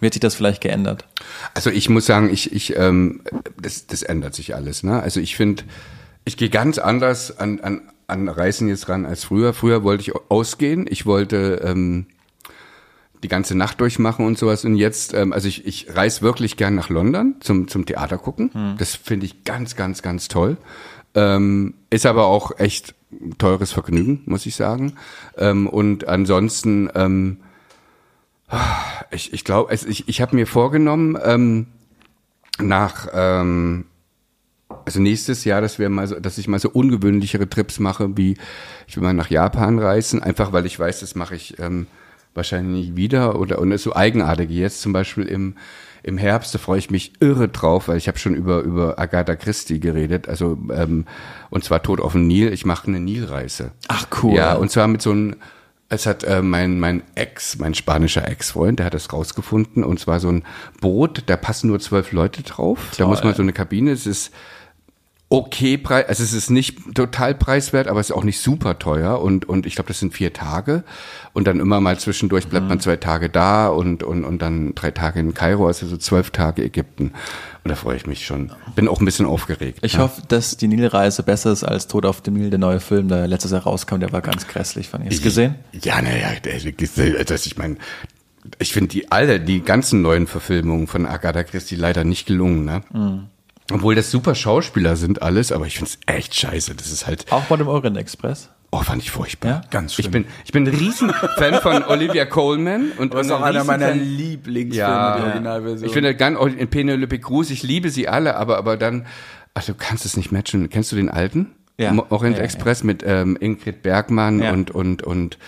Wie hat sich das vielleicht geändert? Also ich muss sagen, ich, ich, ähm, das, das ändert sich alles. Ne? Also ich finde, ich gehe ganz anders an, an, an Reisen jetzt ran als früher. Früher wollte ich ausgehen, ich wollte ähm, die ganze Nacht durchmachen und sowas. Und jetzt, ähm, also ich, ich reise wirklich gern nach London zum, zum Theater gucken. Hm. Das finde ich ganz, ganz, ganz toll. Ähm, ist aber auch echt teures Vergnügen, muss ich sagen. Ähm, und ansonsten, ähm, ich, ich glaube, ich, ich habe mir vorgenommen, ähm, nach ähm, also nächstes Jahr, dass wir mal so, dass ich mal so ungewöhnlichere Trips mache, wie ich will mal nach Japan reisen, einfach weil ich weiß, das mache ich ähm, wahrscheinlich nicht wieder oder und ist so eigenartig. Jetzt zum Beispiel im im Herbst, da freue ich mich irre drauf, weil ich habe schon über über Agatha Christie geredet, also ähm, und zwar Tod auf dem Nil. Ich mache eine Nilreise. Ach cool. Ja, und zwar mit so einem es hat äh, mein, mein Ex, mein spanischer Ex-Freund, der hat das rausgefunden und zwar so ein Boot, da passen nur zwölf Leute drauf. Toll. Da muss man so eine Kabine, es ist okay Preis, also es ist nicht total preiswert, aber es ist auch nicht super teuer und und ich glaube, das sind vier Tage und dann immer mal zwischendurch bleibt mhm. man zwei Tage da und und und dann drei Tage in Kairo, also so zwölf Tage Ägypten und da freue ich mich schon. Bin auch ein bisschen aufgeregt. Ich ja. hoffe, dass die Nilreise besser ist als Tod auf dem Nil, der neue Film, der letztes Jahr rauskam, der war ganz grässlich, fand ich. Hast du gesehen? Ja, naja, das ich meine ich finde die alle die ganzen neuen Verfilmungen von Agatha Christie leider nicht gelungen, ne? Mhm. Obwohl das super Schauspieler sind alles, aber ich finde es echt scheiße. Das ist halt. Auch bei dem Orient Express? Oh, fand ich furchtbar. Ja? Ganz schlimm. Ich bin, ich bin ein Riesenfan von [laughs] Olivia Coleman. Und das ist auch einer meiner Lieblingsfilme, ja, die Originalversion. Ich finde ganz, in Penelope Cruz, ich liebe sie alle, aber, aber dann, ach, du kannst es nicht matchen. Kennst du den alten? Ja. Orient ja, Express ja. mit ähm, Ingrid Bergmann ja. und, und, und,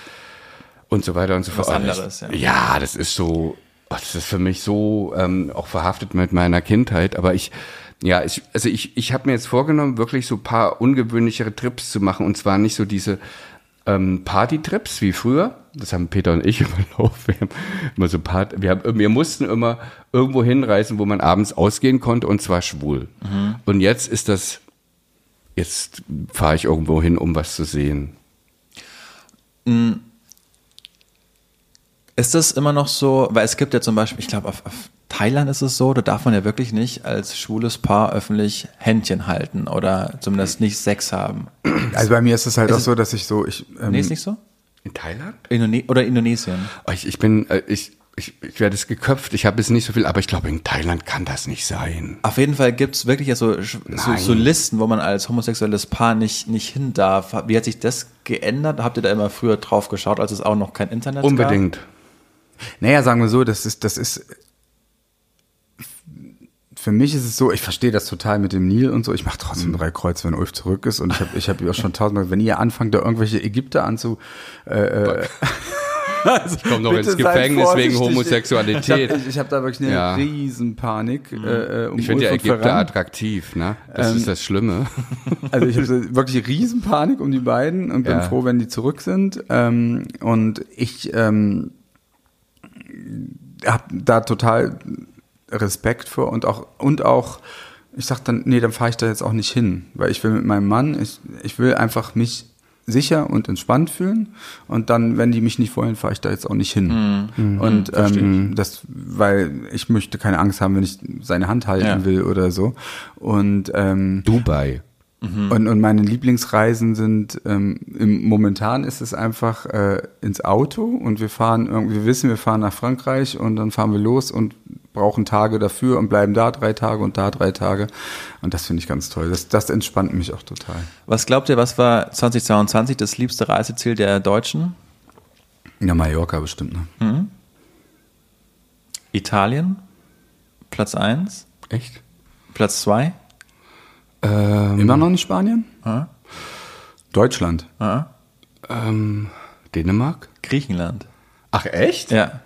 und so weiter und so fort. Was anderes, ja. Ja, das ist so, das ist für mich so ähm, auch verhaftet mit meiner Kindheit, aber ich, ja, ich, also ich, ich habe mir jetzt vorgenommen, wirklich so paar ungewöhnlichere Trips zu machen und zwar nicht so diese ähm, Party-Trips wie früher. Das haben Peter und ich [laughs] immer laufen. Wir haben immer so Part wir, haben, wir mussten immer irgendwo hinreisen, wo man abends ausgehen konnte und zwar schwul. Mhm. Und jetzt ist das, jetzt fahre ich irgendwo hin, um was zu sehen. Mhm. Ist das immer noch so, weil es gibt ja zum Beispiel, ich glaube, auf, auf Thailand ist es so, da darf man ja wirklich nicht als schwules Paar öffentlich Händchen halten oder zumindest nicht Sex haben. Also bei mir ist es halt ist auch so, dass ich so, ich. Ähm, nee, ist nicht so? In Thailand? Indone oder Indonesien? Oh, ich, ich bin, äh, ich, ich, ich werde es geköpft, ich habe es nicht so viel, aber ich glaube, in Thailand kann das nicht sein. Auf jeden Fall gibt es wirklich so, so, so, Listen, wo man als homosexuelles Paar nicht, nicht hin darf. Wie hat sich das geändert? Habt ihr da immer früher drauf geschaut, als es auch noch kein Internet Unbedingt. gab? Unbedingt. Naja, sagen wir so, das ist, das ist für mich ist es so, ich verstehe das total mit dem Nil und so. Ich mache trotzdem mhm. drei Kreuz, wenn Ulf zurück ist. Und ich habe ich hab auch schon tausendmal, wenn ihr anfangt, da irgendwelche Ägypter anzu. Äh, äh [laughs] also, ich komme noch ins Gefängnis wegen Homosexualität. Ich habe hab da wirklich eine ja. Riesenpanik. Mhm. Äh, um ich finde ja Ägypter Ferran. attraktiv, ne? Das ähm, ist das Schlimme. [laughs] Also ich habe wirklich Riesenpanik um die beiden und bin ja. froh, wenn die zurück sind. Ähm, und ich ähm, habe da total Respekt vor und auch, und auch, ich sag dann, nee, dann fahre ich da jetzt auch nicht hin, weil ich will mit meinem Mann, ich, ich will einfach mich sicher und entspannt fühlen und dann, wenn die mich nicht wollen, fahre ich da jetzt auch nicht hin. Mhm. Und mhm, ähm, das, weil ich möchte keine Angst haben, wenn ich seine Hand halten ja. will oder so. Und ähm, Dubai. Mhm. Und, und meine Lieblingsreisen sind, ähm, im, momentan ist es einfach äh, ins Auto und wir fahren, wir wissen, wir fahren nach Frankreich und dann fahren wir los und brauchen Tage dafür und bleiben da drei Tage und da drei Tage. Und das finde ich ganz toll. Das, das entspannt mich auch total. Was glaubt ihr, was war 2022 das liebste Reiseziel der Deutschen? Ja, Mallorca bestimmt. Ne? Mhm. Italien? Platz 1? Echt? Platz 2? Ähm, Immer noch nicht Spanien? Ah. Deutschland. Ah. Ähm, Dänemark? Griechenland. Ach echt? Ja.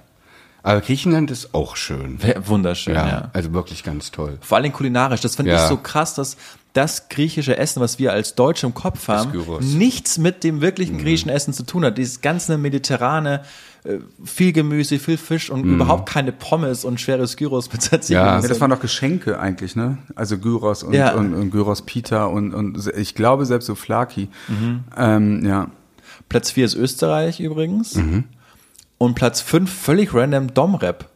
Aber Griechenland ist auch schön. Wunderschön, ja, ja. Also wirklich ganz toll. Vor allem kulinarisch. Das finde ja. ich so krass, dass das griechische Essen, was wir als Deutsche im Kopf haben, nichts mit dem wirklichen mhm. griechischen Essen zu tun hat. Dieses ganze mediterrane, äh, viel Gemüse, viel Fisch und mm. überhaupt keine Pommes und schweres Gyros mit Tzatziki. Ja. ja, das waren doch Geschenke eigentlich, ne? Also Gyros und, ja. und, und Gyros Pita und, und ich glaube selbst so Flaki. Mhm. Ähm, ja. Platz 4 ist Österreich übrigens. Mhm. Und Platz 5 völlig random Domrep.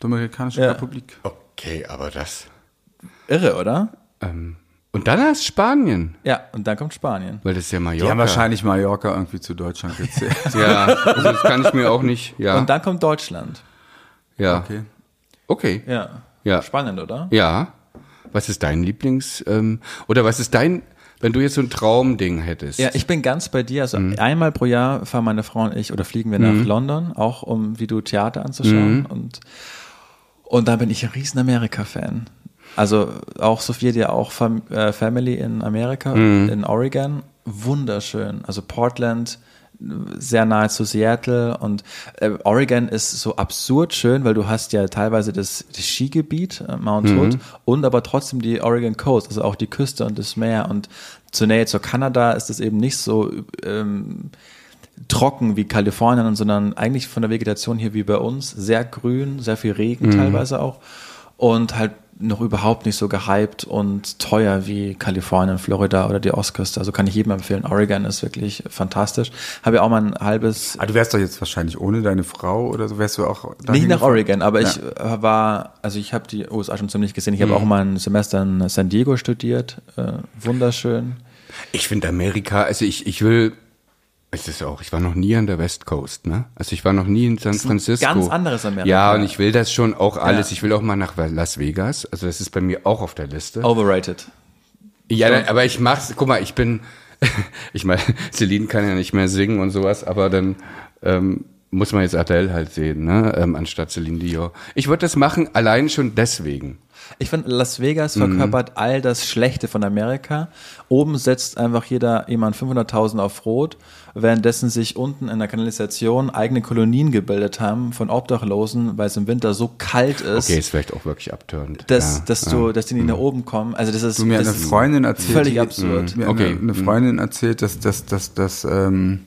Dominikanische Ja. Republik. Okay, aber das. Irre, oder? Ähm, und dann erst Spanien, Ja, und dann kommt Spanien. weil das ist ja Mallorca. Die haben wahrscheinlich Mallorca irgendwie zu Deutschland gezählt. [laughs] Ja, also das kann ich mir auch nicht. Ja, Und dann kommt Deutschland. ja. Okay. Okay. Ja. Ja. Spannend, oder? Ja. Was ist dein Lieblings ähm, oder was ist dein, wenn du jetzt so ein Traumding hättest? Ja, ich bin ganz bei dir. Also Mhm. einmal pro Jahr fahren meine Frau und ich oder fliegen wir nach London, auch um wie du Theater Mhm. anzuschauen. Und, und da bin ich ein riesen Amerika-Fan. Also auch Sophia, die auch äh, Family in Amerika, Mhm. in Oregon. Wunderschön. Also Portland, sehr nahe zu Seattle und äh, Oregon ist so absurd schön, weil du hast ja teilweise das, das Skigebiet, äh, Mount Mhm. Hood, und aber trotzdem die Oregon Coast, also auch die Küste und das Meer. Und zur Nähe zu Kanada ist es eben nicht so ähm, trocken wie Kalifornien, sondern eigentlich von der Vegetation hier wie bei uns, sehr grün, sehr viel Regen teilweise auch und halt noch überhaupt nicht so gehypt und teuer wie Kalifornien, Florida oder die Ostküste. Also kann ich jedem empfehlen. Oregon ist wirklich fantastisch. Habe ja auch mal ein halbes Ah, du wärst doch jetzt wahrscheinlich ohne deine Frau oder so, wärst du auch nicht nach? Oregon, aber Ja. ich äh, war, also ich habe die USA schon ziemlich gesehen. Ich habe auch mal ein Semester in San Diego studiert. Äh, wunderschön. Ich finde Amerika, also ich, ich will, es ist auch, ich war noch nie an der West Coast, ne? Also ich war noch nie in San ist ein Francisco. ganz anderes Amerika. Ja, und ich will das schon auch alles. Ja. Ich will auch mal nach Las Vegas. Also das ist bei mir auch auf der Liste. Overrated. Ja, dann, aber ich mach's, guck mal, ich bin, [laughs] ich meine, Celine kann ja nicht mehr singen und sowas, aber dann ähm, muss man jetzt Adele halt sehen, ne? Ähm, anstatt Celine Dion. Ich würde das machen, allein schon deswegen. Ich finde, Las Vegas verkörpert all das Schlechte von Amerika. Oben setzt einfach jeder jemand 500.000 auf Rot, währenddessen sich unten in der Kanalisation eigene Kolonien gebildet haben von Obdachlosen, weil es im Winter so kalt ist, Okay, ist vielleicht auch wirklich abtörend. dass, ja, dass, ja. du, dass die nicht nach oben kommen. Also das ist, Du mir das eine ist Freundin erzählt. völlig die- absurd. Mir Okay. eine, eine Freundin erzählt, dass, dass, dass, dass, ähm,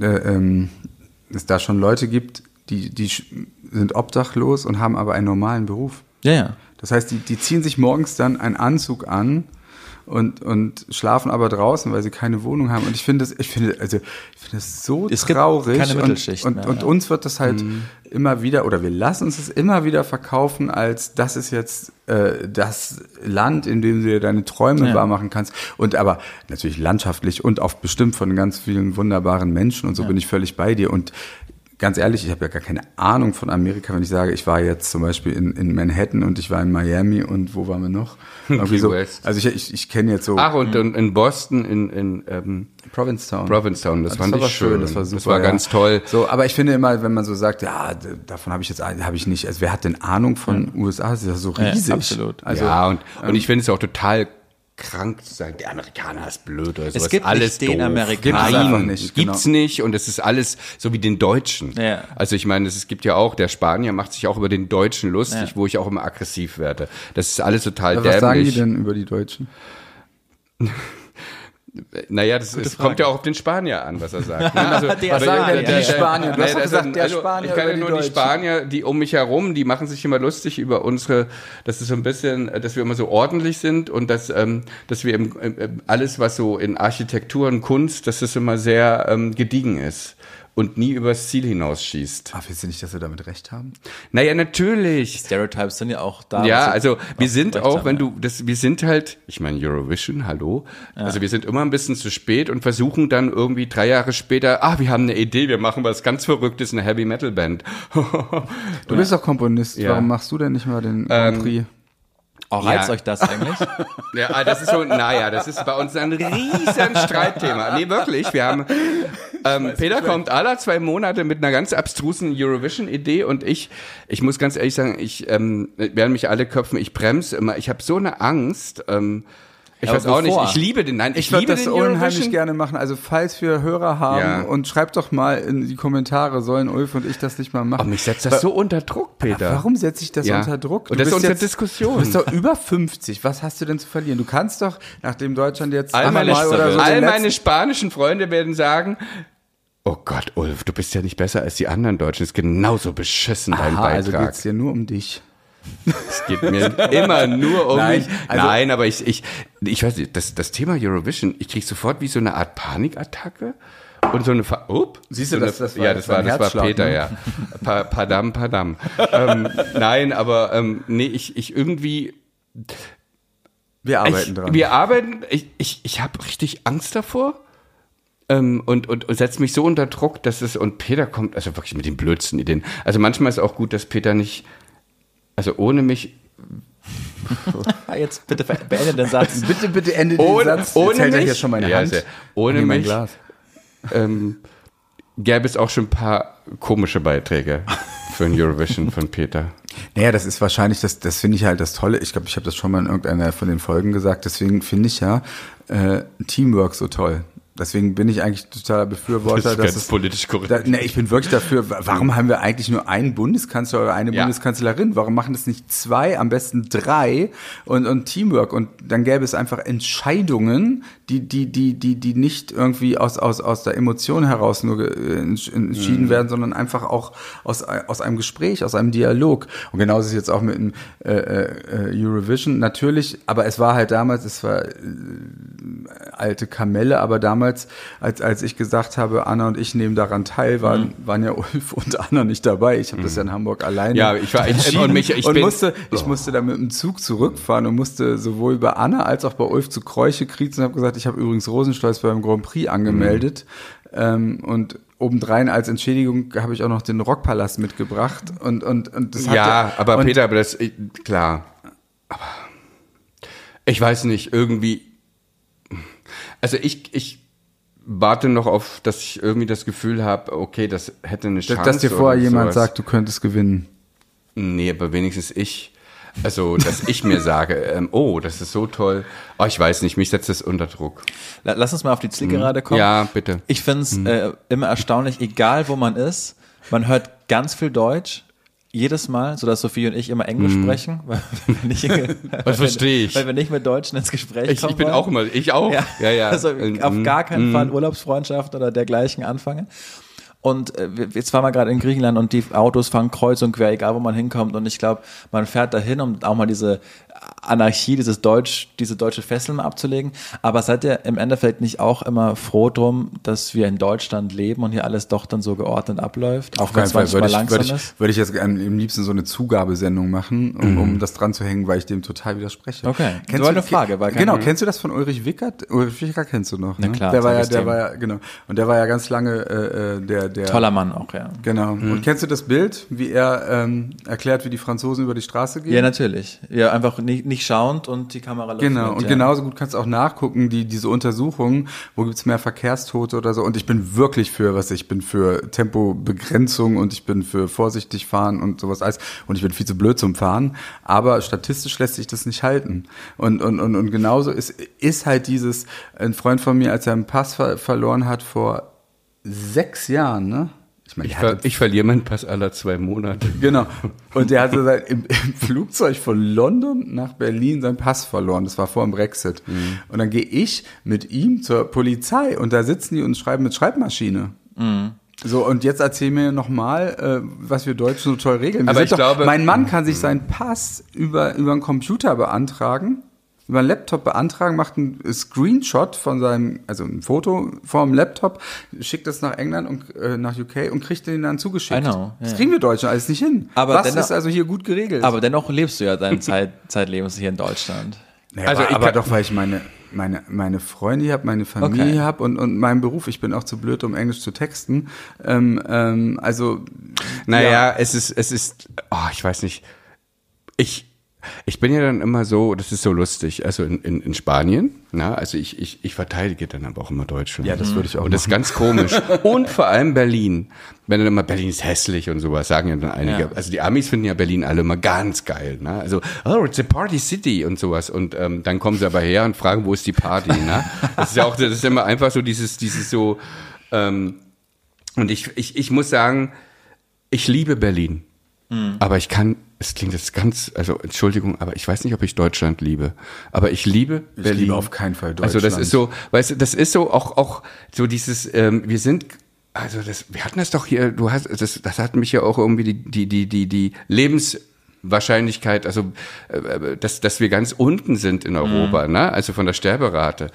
äh, ähm, es da schon Leute gibt, die, die sind obdachlos und haben aber einen normalen Beruf. Ja, ja. Das heißt, die, die ziehen sich morgens dann einen Anzug an und, und schlafen aber draußen, weil sie keine Wohnung haben. Und ich finde das, ich finde, also, ich finde das so Es gibt traurig. keine und, Mittelschicht und, mehr, und ja. uns wird das halt immer wieder, oder wir lassen uns das immer wieder verkaufen, als das ist jetzt äh, das Land, in dem du dir deine Träume Ja. wahr machen kannst. Und aber natürlich landschaftlich und auch bestimmt von ganz vielen wunderbaren Menschen und so bin ich völlig bei dir. Und ganz ehrlich, ich habe ja gar keine Ahnung von Amerika, wenn ich sage, ich war jetzt zum Beispiel in, in Manhattan und ich war in Miami und wo waren wir noch? [laughs] Irgendwie so. Also ich, ich, ich kenne jetzt so Ach, und, und in Boston, in, in ähm, Provincetown. Provincetown, das, fand war ich schön. Das war super. Das war ja. ganz toll. So, aber ich finde immer, wenn man so sagt, ja, davon habe ich jetzt, habe ich nicht. Also wer hat denn Ahnung von USA? Das ist ja so Ja, riesig. absolut. Also ja, und, und ich finde es auch total krank zu sagen, der Amerikaner ist blöd oder sowas. gibt alles nicht den doof. Amerikaner. Gibt's Nein, einfach nicht, gibt's genau. nicht und es ist alles so wie den Deutschen. Ja. Also ich meine, es es gibt ja auch, der Spanier macht sich auch über den Deutschen lustig, Ja. wo ich auch immer aggressiv werde. Das ist alles total was dämlich. sagen die denn über die Deutschen? [laughs] Naja, das ist, kommt ja auch auf den Spanier an, was er sagt. ne? [laughs] Also, Der aber sagen denn die Spanier? Du hast das gesagt, der also, Spanier Ich kann ja die nur die Deutschen. Spanier, die um mich herum, die machen sich immer lustig über unsere, das ist so ein bisschen, dass wir immer so ordentlich sind und dass, ähm, dass wir im, im, im- alles, was so in Architektur und Kunst, dass das immer sehr ähm, gediegen ist und nie übers Ziel hinausschießt. Ach, willst du nicht, dass wir damit recht haben? Naja, natürlich. Stereotypes sind ja auch da. Ja, also wir sind auch, haben, wenn ja. du, das, wir sind halt, ich meine Eurovision, hallo. Also wir sind immer ein bisschen zu spät und versuchen dann irgendwie drei Jahre später, ah, wir haben eine Idee, wir machen was ganz Verrücktes, eine Heavy Metal Band. [laughs] Du bist doch Komponist. Ja. Warum machst du denn nicht mal den Grand Prix? Oh, reizt Ja. euch das eigentlich? [laughs] ja, ah, das ist so, naja, das ist bei uns ein riesen Streitthema. Nee, wirklich, wir haben, ähm, Peter kommt alle zwei Monate mit einer ganz abstrusen Eurovision-Idee und ich, ich muss ganz ehrlich sagen, ich, ähm, werden mich alle köpfen, ich bremse immer, ich habe so eine Angst, ähm, ich Aber weiß auch nicht, wovor? ich liebe den, nein, ich, Ich würde liebe das den unheimlich Eurovision. gerne machen. Also falls wir Hörer haben Ja. und schreibt doch mal in die Kommentare, sollen Ulf und ich das nicht mal machen. Oh, mich setzt das so unter Druck, Peter. Warum setze ich das Ja. unter Druck? Und das ist unsere jetzt- Diskussion. Du bist doch über 50. Was hast du denn zu verlieren? Du kannst doch, nachdem Deutschland jetzt All meine, achtmal oder so all meine spanischen Freunde werden sagen, oh Gott, Ulf, du bist ja nicht besser als die anderen Deutschen. Das ist genauso beschissen, dein Aha, also Beitrag. geht's dir nur um dich. Es geht mir immer nur um Nein, mich. also- Nein, aber ich, ich, ich weiß nicht, das, das Thema Eurovision, ich krieg sofort wie so eine Art Panikattacke. und so eine Fa Up, Siehst du, so das- eine, das war- ja, das das war das war Peter, ne? ja. Pa padam, padam. ähm, nein, aber ähm, nee, ich ich irgendwie Wir arbeiten ich, dran. Wir arbeiten, ich, ich, ich habe richtig Angst davor. Ähm, und, und, und setzt mich so unter Druck, dass es, und Peter kommt, also wirklich mit den blödsten Ideen. Also manchmal ist auch gut, dass Peter nicht, also ohne mich, [laughs] Jetzt bitte beende den Satz. [laughs] bitte, bitte ende den Ohne- Satz. ohne Jetzt hält er mich? hier schon meine Ja, Hand. Ohne mich? Glas. ähm, gäbe es auch schon ein paar komische Beiträge für ein Eurovision von Peter. Naja, das ist wahrscheinlich, das, das finde ich halt das Tolle. Ich glaube, ich habe das schon mal in irgendeiner von den Folgen gesagt. Deswegen finde ich ja äh, Teamwork so toll. Deswegen bin ich eigentlich totaler Befürworter, Das ist dass ganz es, politisch korrekt. Da, ne, ich bin wirklich dafür. wa- Warum haben wir eigentlich nur einen Bundeskanzler oder eine Ja. Bundeskanzlerin? Warum machen das nicht zwei, am besten drei und, und Teamwork? Und dann gäbe es einfach Entscheidungen, die, die, die, die, die nicht irgendwie aus, aus, aus der Emotion heraus nur äh, entsch- entschieden werden, sondern einfach auch aus, aus einem Gespräch, aus einem Dialog. Und genauso ist es jetzt auch mit dem äh, äh, Eurovision. Natürlich, aber es war halt damals, es war äh, alte Kamelle, aber damals, als, als ich gesagt habe, Anna und ich nehmen daran teil, waren, waren ja Ulf [laughs] und Anna nicht dabei. Ich habe das ja in Hamburg alleine. Ja, ich war- entschieden [laughs] und mich- ich und musste, ich musste da mit dem Zug zurückfahren und musste sowohl bei Anna als auch bei Ulf zu Kreuche kriechen und habe gesagt, ich habe übrigens Rosenstolz beim Grand Prix angemeldet. Ähm, und obendrein als Entschädigung habe ich auch noch den Rockpalast mitgebracht und und und das Ja, hatte, aber Peter, aber das, klar. Aber ich weiß nicht, irgendwie, also ich, ich warte noch auf, dass ich irgendwie das Gefühl habe, okay, das hätte eine Chance. dass dir vorher jemand sowas. sagt, du könntest gewinnen. Nee, aber wenigstens ich. Also, dass ich mir [laughs] sage, ähm, oh, das ist so toll. Oh, ich weiß nicht, mich setzt das unter Druck. La- Lass uns mal auf die Zielgerade kommen. Ja, bitte. Ich finde es äh, immer erstaunlich, egal wo man ist, man hört ganz viel Deutsch. Jedes Mal, sodass Sophie und ich immer Englisch sprechen, [laughs] weil wir nicht, Das verstehe ich. weil wir nicht mit Deutschen ins Gespräch Ich, kommen ich bin wollen. auch immer, ich auch. Ja, ja. ja. Also Ähm, auf gar keinen mm. Fall Urlaubsfreundschaft oder dergleichen anfangen. Und äh, jetzt waren wir gerade in Griechenland und die Autos fahren kreuz und quer, egal wo man hinkommt. Und ich glaube, man fährt dahin, um auch mal diese Anarchie, dieses Deutsch, diese deutsche Fessel mal abzulegen. Aber seid ihr im Endeffekt nicht auch immer froh drum, dass wir in Deutschland leben und hier alles doch dann so geordnet abläuft? Auch wenn es Fall manchmal würde ich, würde ich, würde ich jetzt am liebsten so eine Zugabesendung machen, um, um das dran zu hängen, weil ich dem total widerspreche. Okay. Kennst War du eine Frage, kein- Genau, kennst du das von Ulrich Wickert? Ulrich Wickert kennst du noch, ne? Na klar, der war ja, der war ja, genau. Und der war ja ganz lange äh, äh, der, der Toller Mann auch, ja. Genau. Und kennst du das Bild, wie er ähm, erklärt, wie die Franzosen über die Straße gehen? Ja, natürlich. Ja, einfach nicht, nicht schauend und die Kamera läuft Genau, mit, und ja. genauso gut kannst du auch nachgucken, die, diese Untersuchungen, wo gibt's mehr Verkehrstote oder so. Und ich bin wirklich für, was ich bin für Tempobegrenzung und ich bin für vorsichtig fahren und sowas alles. Und ich bin viel zu blöd zum Fahren. Aber statistisch lässt sich das nicht halten. Und, und, und, und genauso ist, ist halt dieses, ein Freund von mir, als er einen Pass ver verloren hat vor sechs Jahren, ne? Ich meine, Ich, ver ich verliere meinen Pass alle zwei Monate. [laughs] Genau. Und der hatte sein, im, im Flugzeug von London nach Berlin seinen Pass verloren. Das war vor dem Brexit. Und dann gehe ich mit ihm zur Polizei und da sitzen die und schreiben mit Schreibmaschine. So, und jetzt erzähl mir nochmal, äh, was wir Deutschen so toll regeln. Wir Aber ich doch, glaube- mein Mann kann sich seinen Pass über, über einen Computer beantragen, über einen Laptop beantragen, macht einen Screenshot von seinem, also ein Foto vom Laptop, schickt das nach England und äh, nach UK und kriegt den dann zugeschickt. Know, Das kriegen wir Deutschen alles nicht hin. Aber Was dennoch- ist also hier gut geregelt? Aber dennoch lebst du ja dein [laughs] Zeit, Zeitlebens hier in Deutschland. naja, also aber, ich aber doch, weil ich meine, meine, meine Freunde hier habe, meine Familie Okay. habe und, und meinen Beruf. Ich bin auch zu blöd, um Englisch zu texten. Ähm, ähm, also, Naja, Ja. es ist, es ist, oh, ich weiß nicht. Ich, ich bin ja dann immer so, das ist so lustig, also in, in, in Spanien, na, also ich, ich, ich verteidige dann aber auch immer Deutschland. Ja, das würde ich auch Und das ist ganz komisch. [laughs] und vor allem Berlin. Wenn dann immer Berlin ist hässlich und sowas, sagen ja dann einige. Ja. Also die Amis finden ja Berlin alle immer ganz geil, ne? Also, oh, it's a party city und sowas. Und ähm, dann kommen sie aber her und fragen, wo ist die Party, ne? Das ist ja auch, das ist immer einfach so dieses, dieses so, ähm, und ich, ich, ich muss sagen, ich liebe Berlin. Aber ich kann, es klingt jetzt ganz, also Entschuldigung, aber ich weiß nicht, ob ich Deutschland liebe. Aber ich liebe ich Berlin. liebe auf keinen Fall Deutschland. Also das ist so, weißt du, das ist so auch, auch so dieses, ähm, wir sind, also das, wir hatten das doch hier, du hast, das, das hat mich ja auch irgendwie die, die, die, die, die Lebenswahrscheinlichkeit, also, äh, dass, dass wir ganz unten sind in Europa, ne? Also von der Sterberate.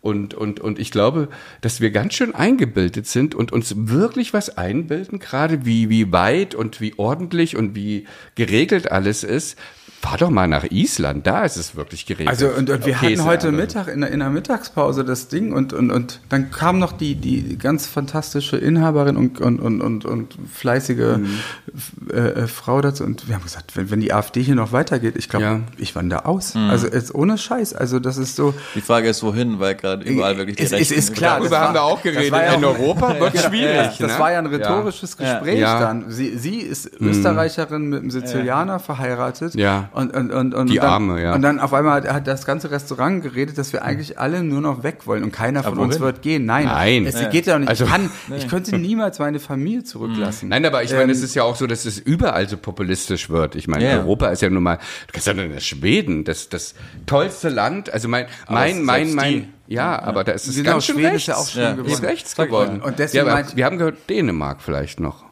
Und, und, und ich glaube, dass wir ganz schön eingebildet sind und uns wirklich was einbilden, gerade wie, wie weit und wie ordentlich und wie geregelt alles ist, Fahr doch mal nach Island, da ist es wirklich geregelt. Also und, und wir Okay, ist hatten heute Mittag in der, in der Mittagspause das Ding und, und, und dann kam noch die, die ganz fantastische Inhaberin und, und, und, und, und fleißige Mhm. äh, äh, Frau dazu und wir haben gesagt, wenn, wenn die AfD hier noch weitergeht, ich glaube, Ja. ich wandere aus. Mhm. Also jetzt ohne Scheiß, also das ist so. Die Frage ist, wohin, weil gerade überall wirklich die Es- es Rechten ist klar, Darüber haben wir auch geredet. war ja In auch- Europa [laughs] wird schwierig. Das ne? war ja ein rhetorisches Gespräch Ja. dann. Sie, sie ist Österreicherin mit einem Sizilianer verheiratet. Ja. Und, und, und, und Die dann, Arme, ja. Und dann auf einmal hat, hat das ganze Restaurant geredet, dass wir eigentlich alle nur noch weg wollen und keiner von uns wird gehen. Nein, Nein. es geht ja auch nicht. Also- ich, kann, ich könnte niemals meine Familie zurücklassen. Nein, aber ich Ähm, meine, es ist ja auch so, dass es überall so populistisch wird. Ich meine, Ja, ja. Europa ist ja nun mal, du kannst ja nur in Schweden, das, das tollste Land, also mein, mein, mein, mein, ja, aber da ist es Genau, ganz schön Schweden rechts. ist ja auch schön Ja. geworden. Ist rechts geworden. Und deswegen ja, wir haben gehört, Dänemark vielleicht noch.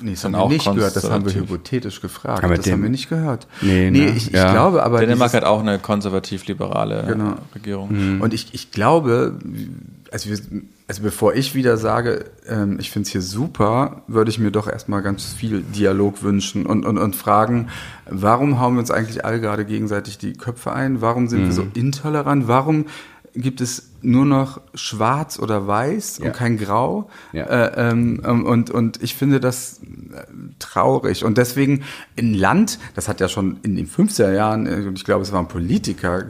Nee, das haben wir nicht gehört, das haben wir hypothetisch gefragt. Aber das dem- haben wir nicht gehört. Nee, nee ne? ich, ich Ja. glaube aber. Dänemark dieses- hat auch eine konservativ-liberale Genau. Regierung. Und ich, ich glaube, also, wir, also bevor ich wieder sage, ähm, ich finde es hier super, würde ich mir doch erstmal ganz viel Dialog wünschen und, und, und fragen, warum hauen wir uns eigentlich alle gerade gegenseitig die Köpfe ein? Warum sind wir so intolerant? Warum gibt es nur noch schwarz oder weiß Ja. und kein grau? Ja. Äh, ähm, ähm, und, und ich finde das äh, traurig. Und deswegen ein Land, das hat ja schon in den 50er Jahren, äh, und ich glaube, es war ein Politiker,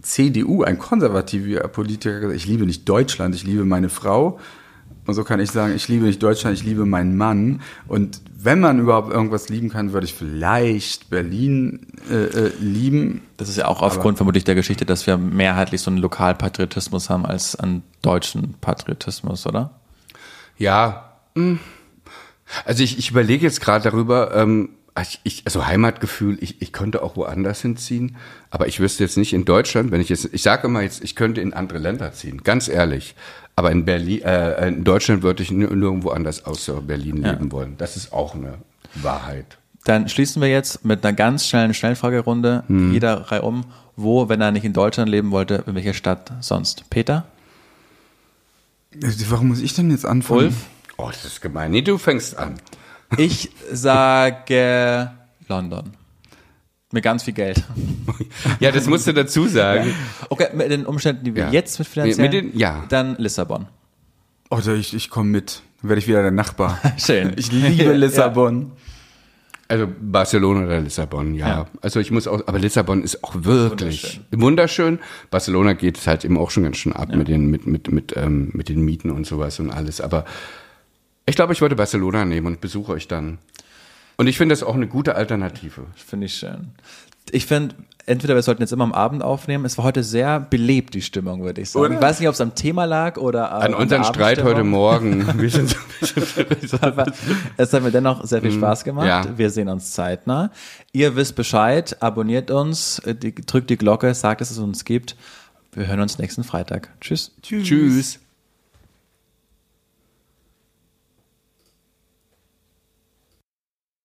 CDU, ein konservativer Politiker, gesagt, ich liebe nicht Deutschland, ich liebe meine Frau. Und so kann ich sagen, ich liebe nicht Deutschland, ich liebe meinen Mann. Und wenn man überhaupt irgendwas lieben kann, würde ich vielleicht Berlin äh, äh, lieben. Das ist ja auch aufgrund vermutlich der Geschichte, dass wir mehrheitlich so einen Lokalpatriotismus haben als einen deutschen Patriotismus, oder? Ja. hm. Also ich, ich überlege jetzt gerade darüber, ähm, ich, ich, also Heimatgefühl, ich, ich könnte auch woanders hinziehen, aber ich wüsste jetzt nicht in Deutschland, wenn ich jetzt, ich sage immer jetzt, ich könnte in andere Länder ziehen, ganz ehrlich. Aber in Berlin, äh, in Deutschland würde ich nir- nirgendwo anders außer Berlin leben wollen. Das ist auch eine Wahrheit. Dann schließen wir jetzt mit einer ganz schnellen Schnellfragerunde, jeder Reihe um. Wo, wenn er nicht in Deutschland leben wollte, in welcher Stadt sonst? Peter? Äh, Warum muss ich denn jetzt anfangen? Ulf? Oh, das ist gemein. Nee, du fängst an. Ich sage London. Mit ganz viel Geld. [laughs] Ja, das musst du dazu sagen. Okay, mit den Umständen, die wir Ja. jetzt mit finanziellen, Mit den- ja. dann Lissabon. Oder ich, ich komme mit. Dann werde ich wieder der Nachbar. [laughs] Schön. Ich liebe [laughs] Lissabon. Also Barcelona oder Lissabon, ja. Ja. Also ich muss auch, aber Lissabon ist auch wirklich wunderschön. Barcelona geht es halt eben auch schon ganz schön ab mit den mit mit mit ähm, mit den Mieten und sowas und alles. Aber ich glaube, ich würde Barcelona nehmen und besuche euch dann. Und ich finde das auch eine gute Alternative. Finde ich schön. Ich finde, entweder wir sollten jetzt immer am Abend aufnehmen. Es war heute sehr belebt, die Stimmung, würde ich sagen. Ich weiß nicht, ob es am Thema lag oder An unseren Streit heute. Morgen. [laughs] Wir sind so Aber es hat mir dennoch sehr viel Spaß gemacht. ja. Wir sehen uns zeitnah. Ihr wisst Bescheid, abonniert uns, äh, drückt die Glocke, sagt, dass es uns gibt. Wir hören uns nächsten Freitag. Tschüss. Tschüss.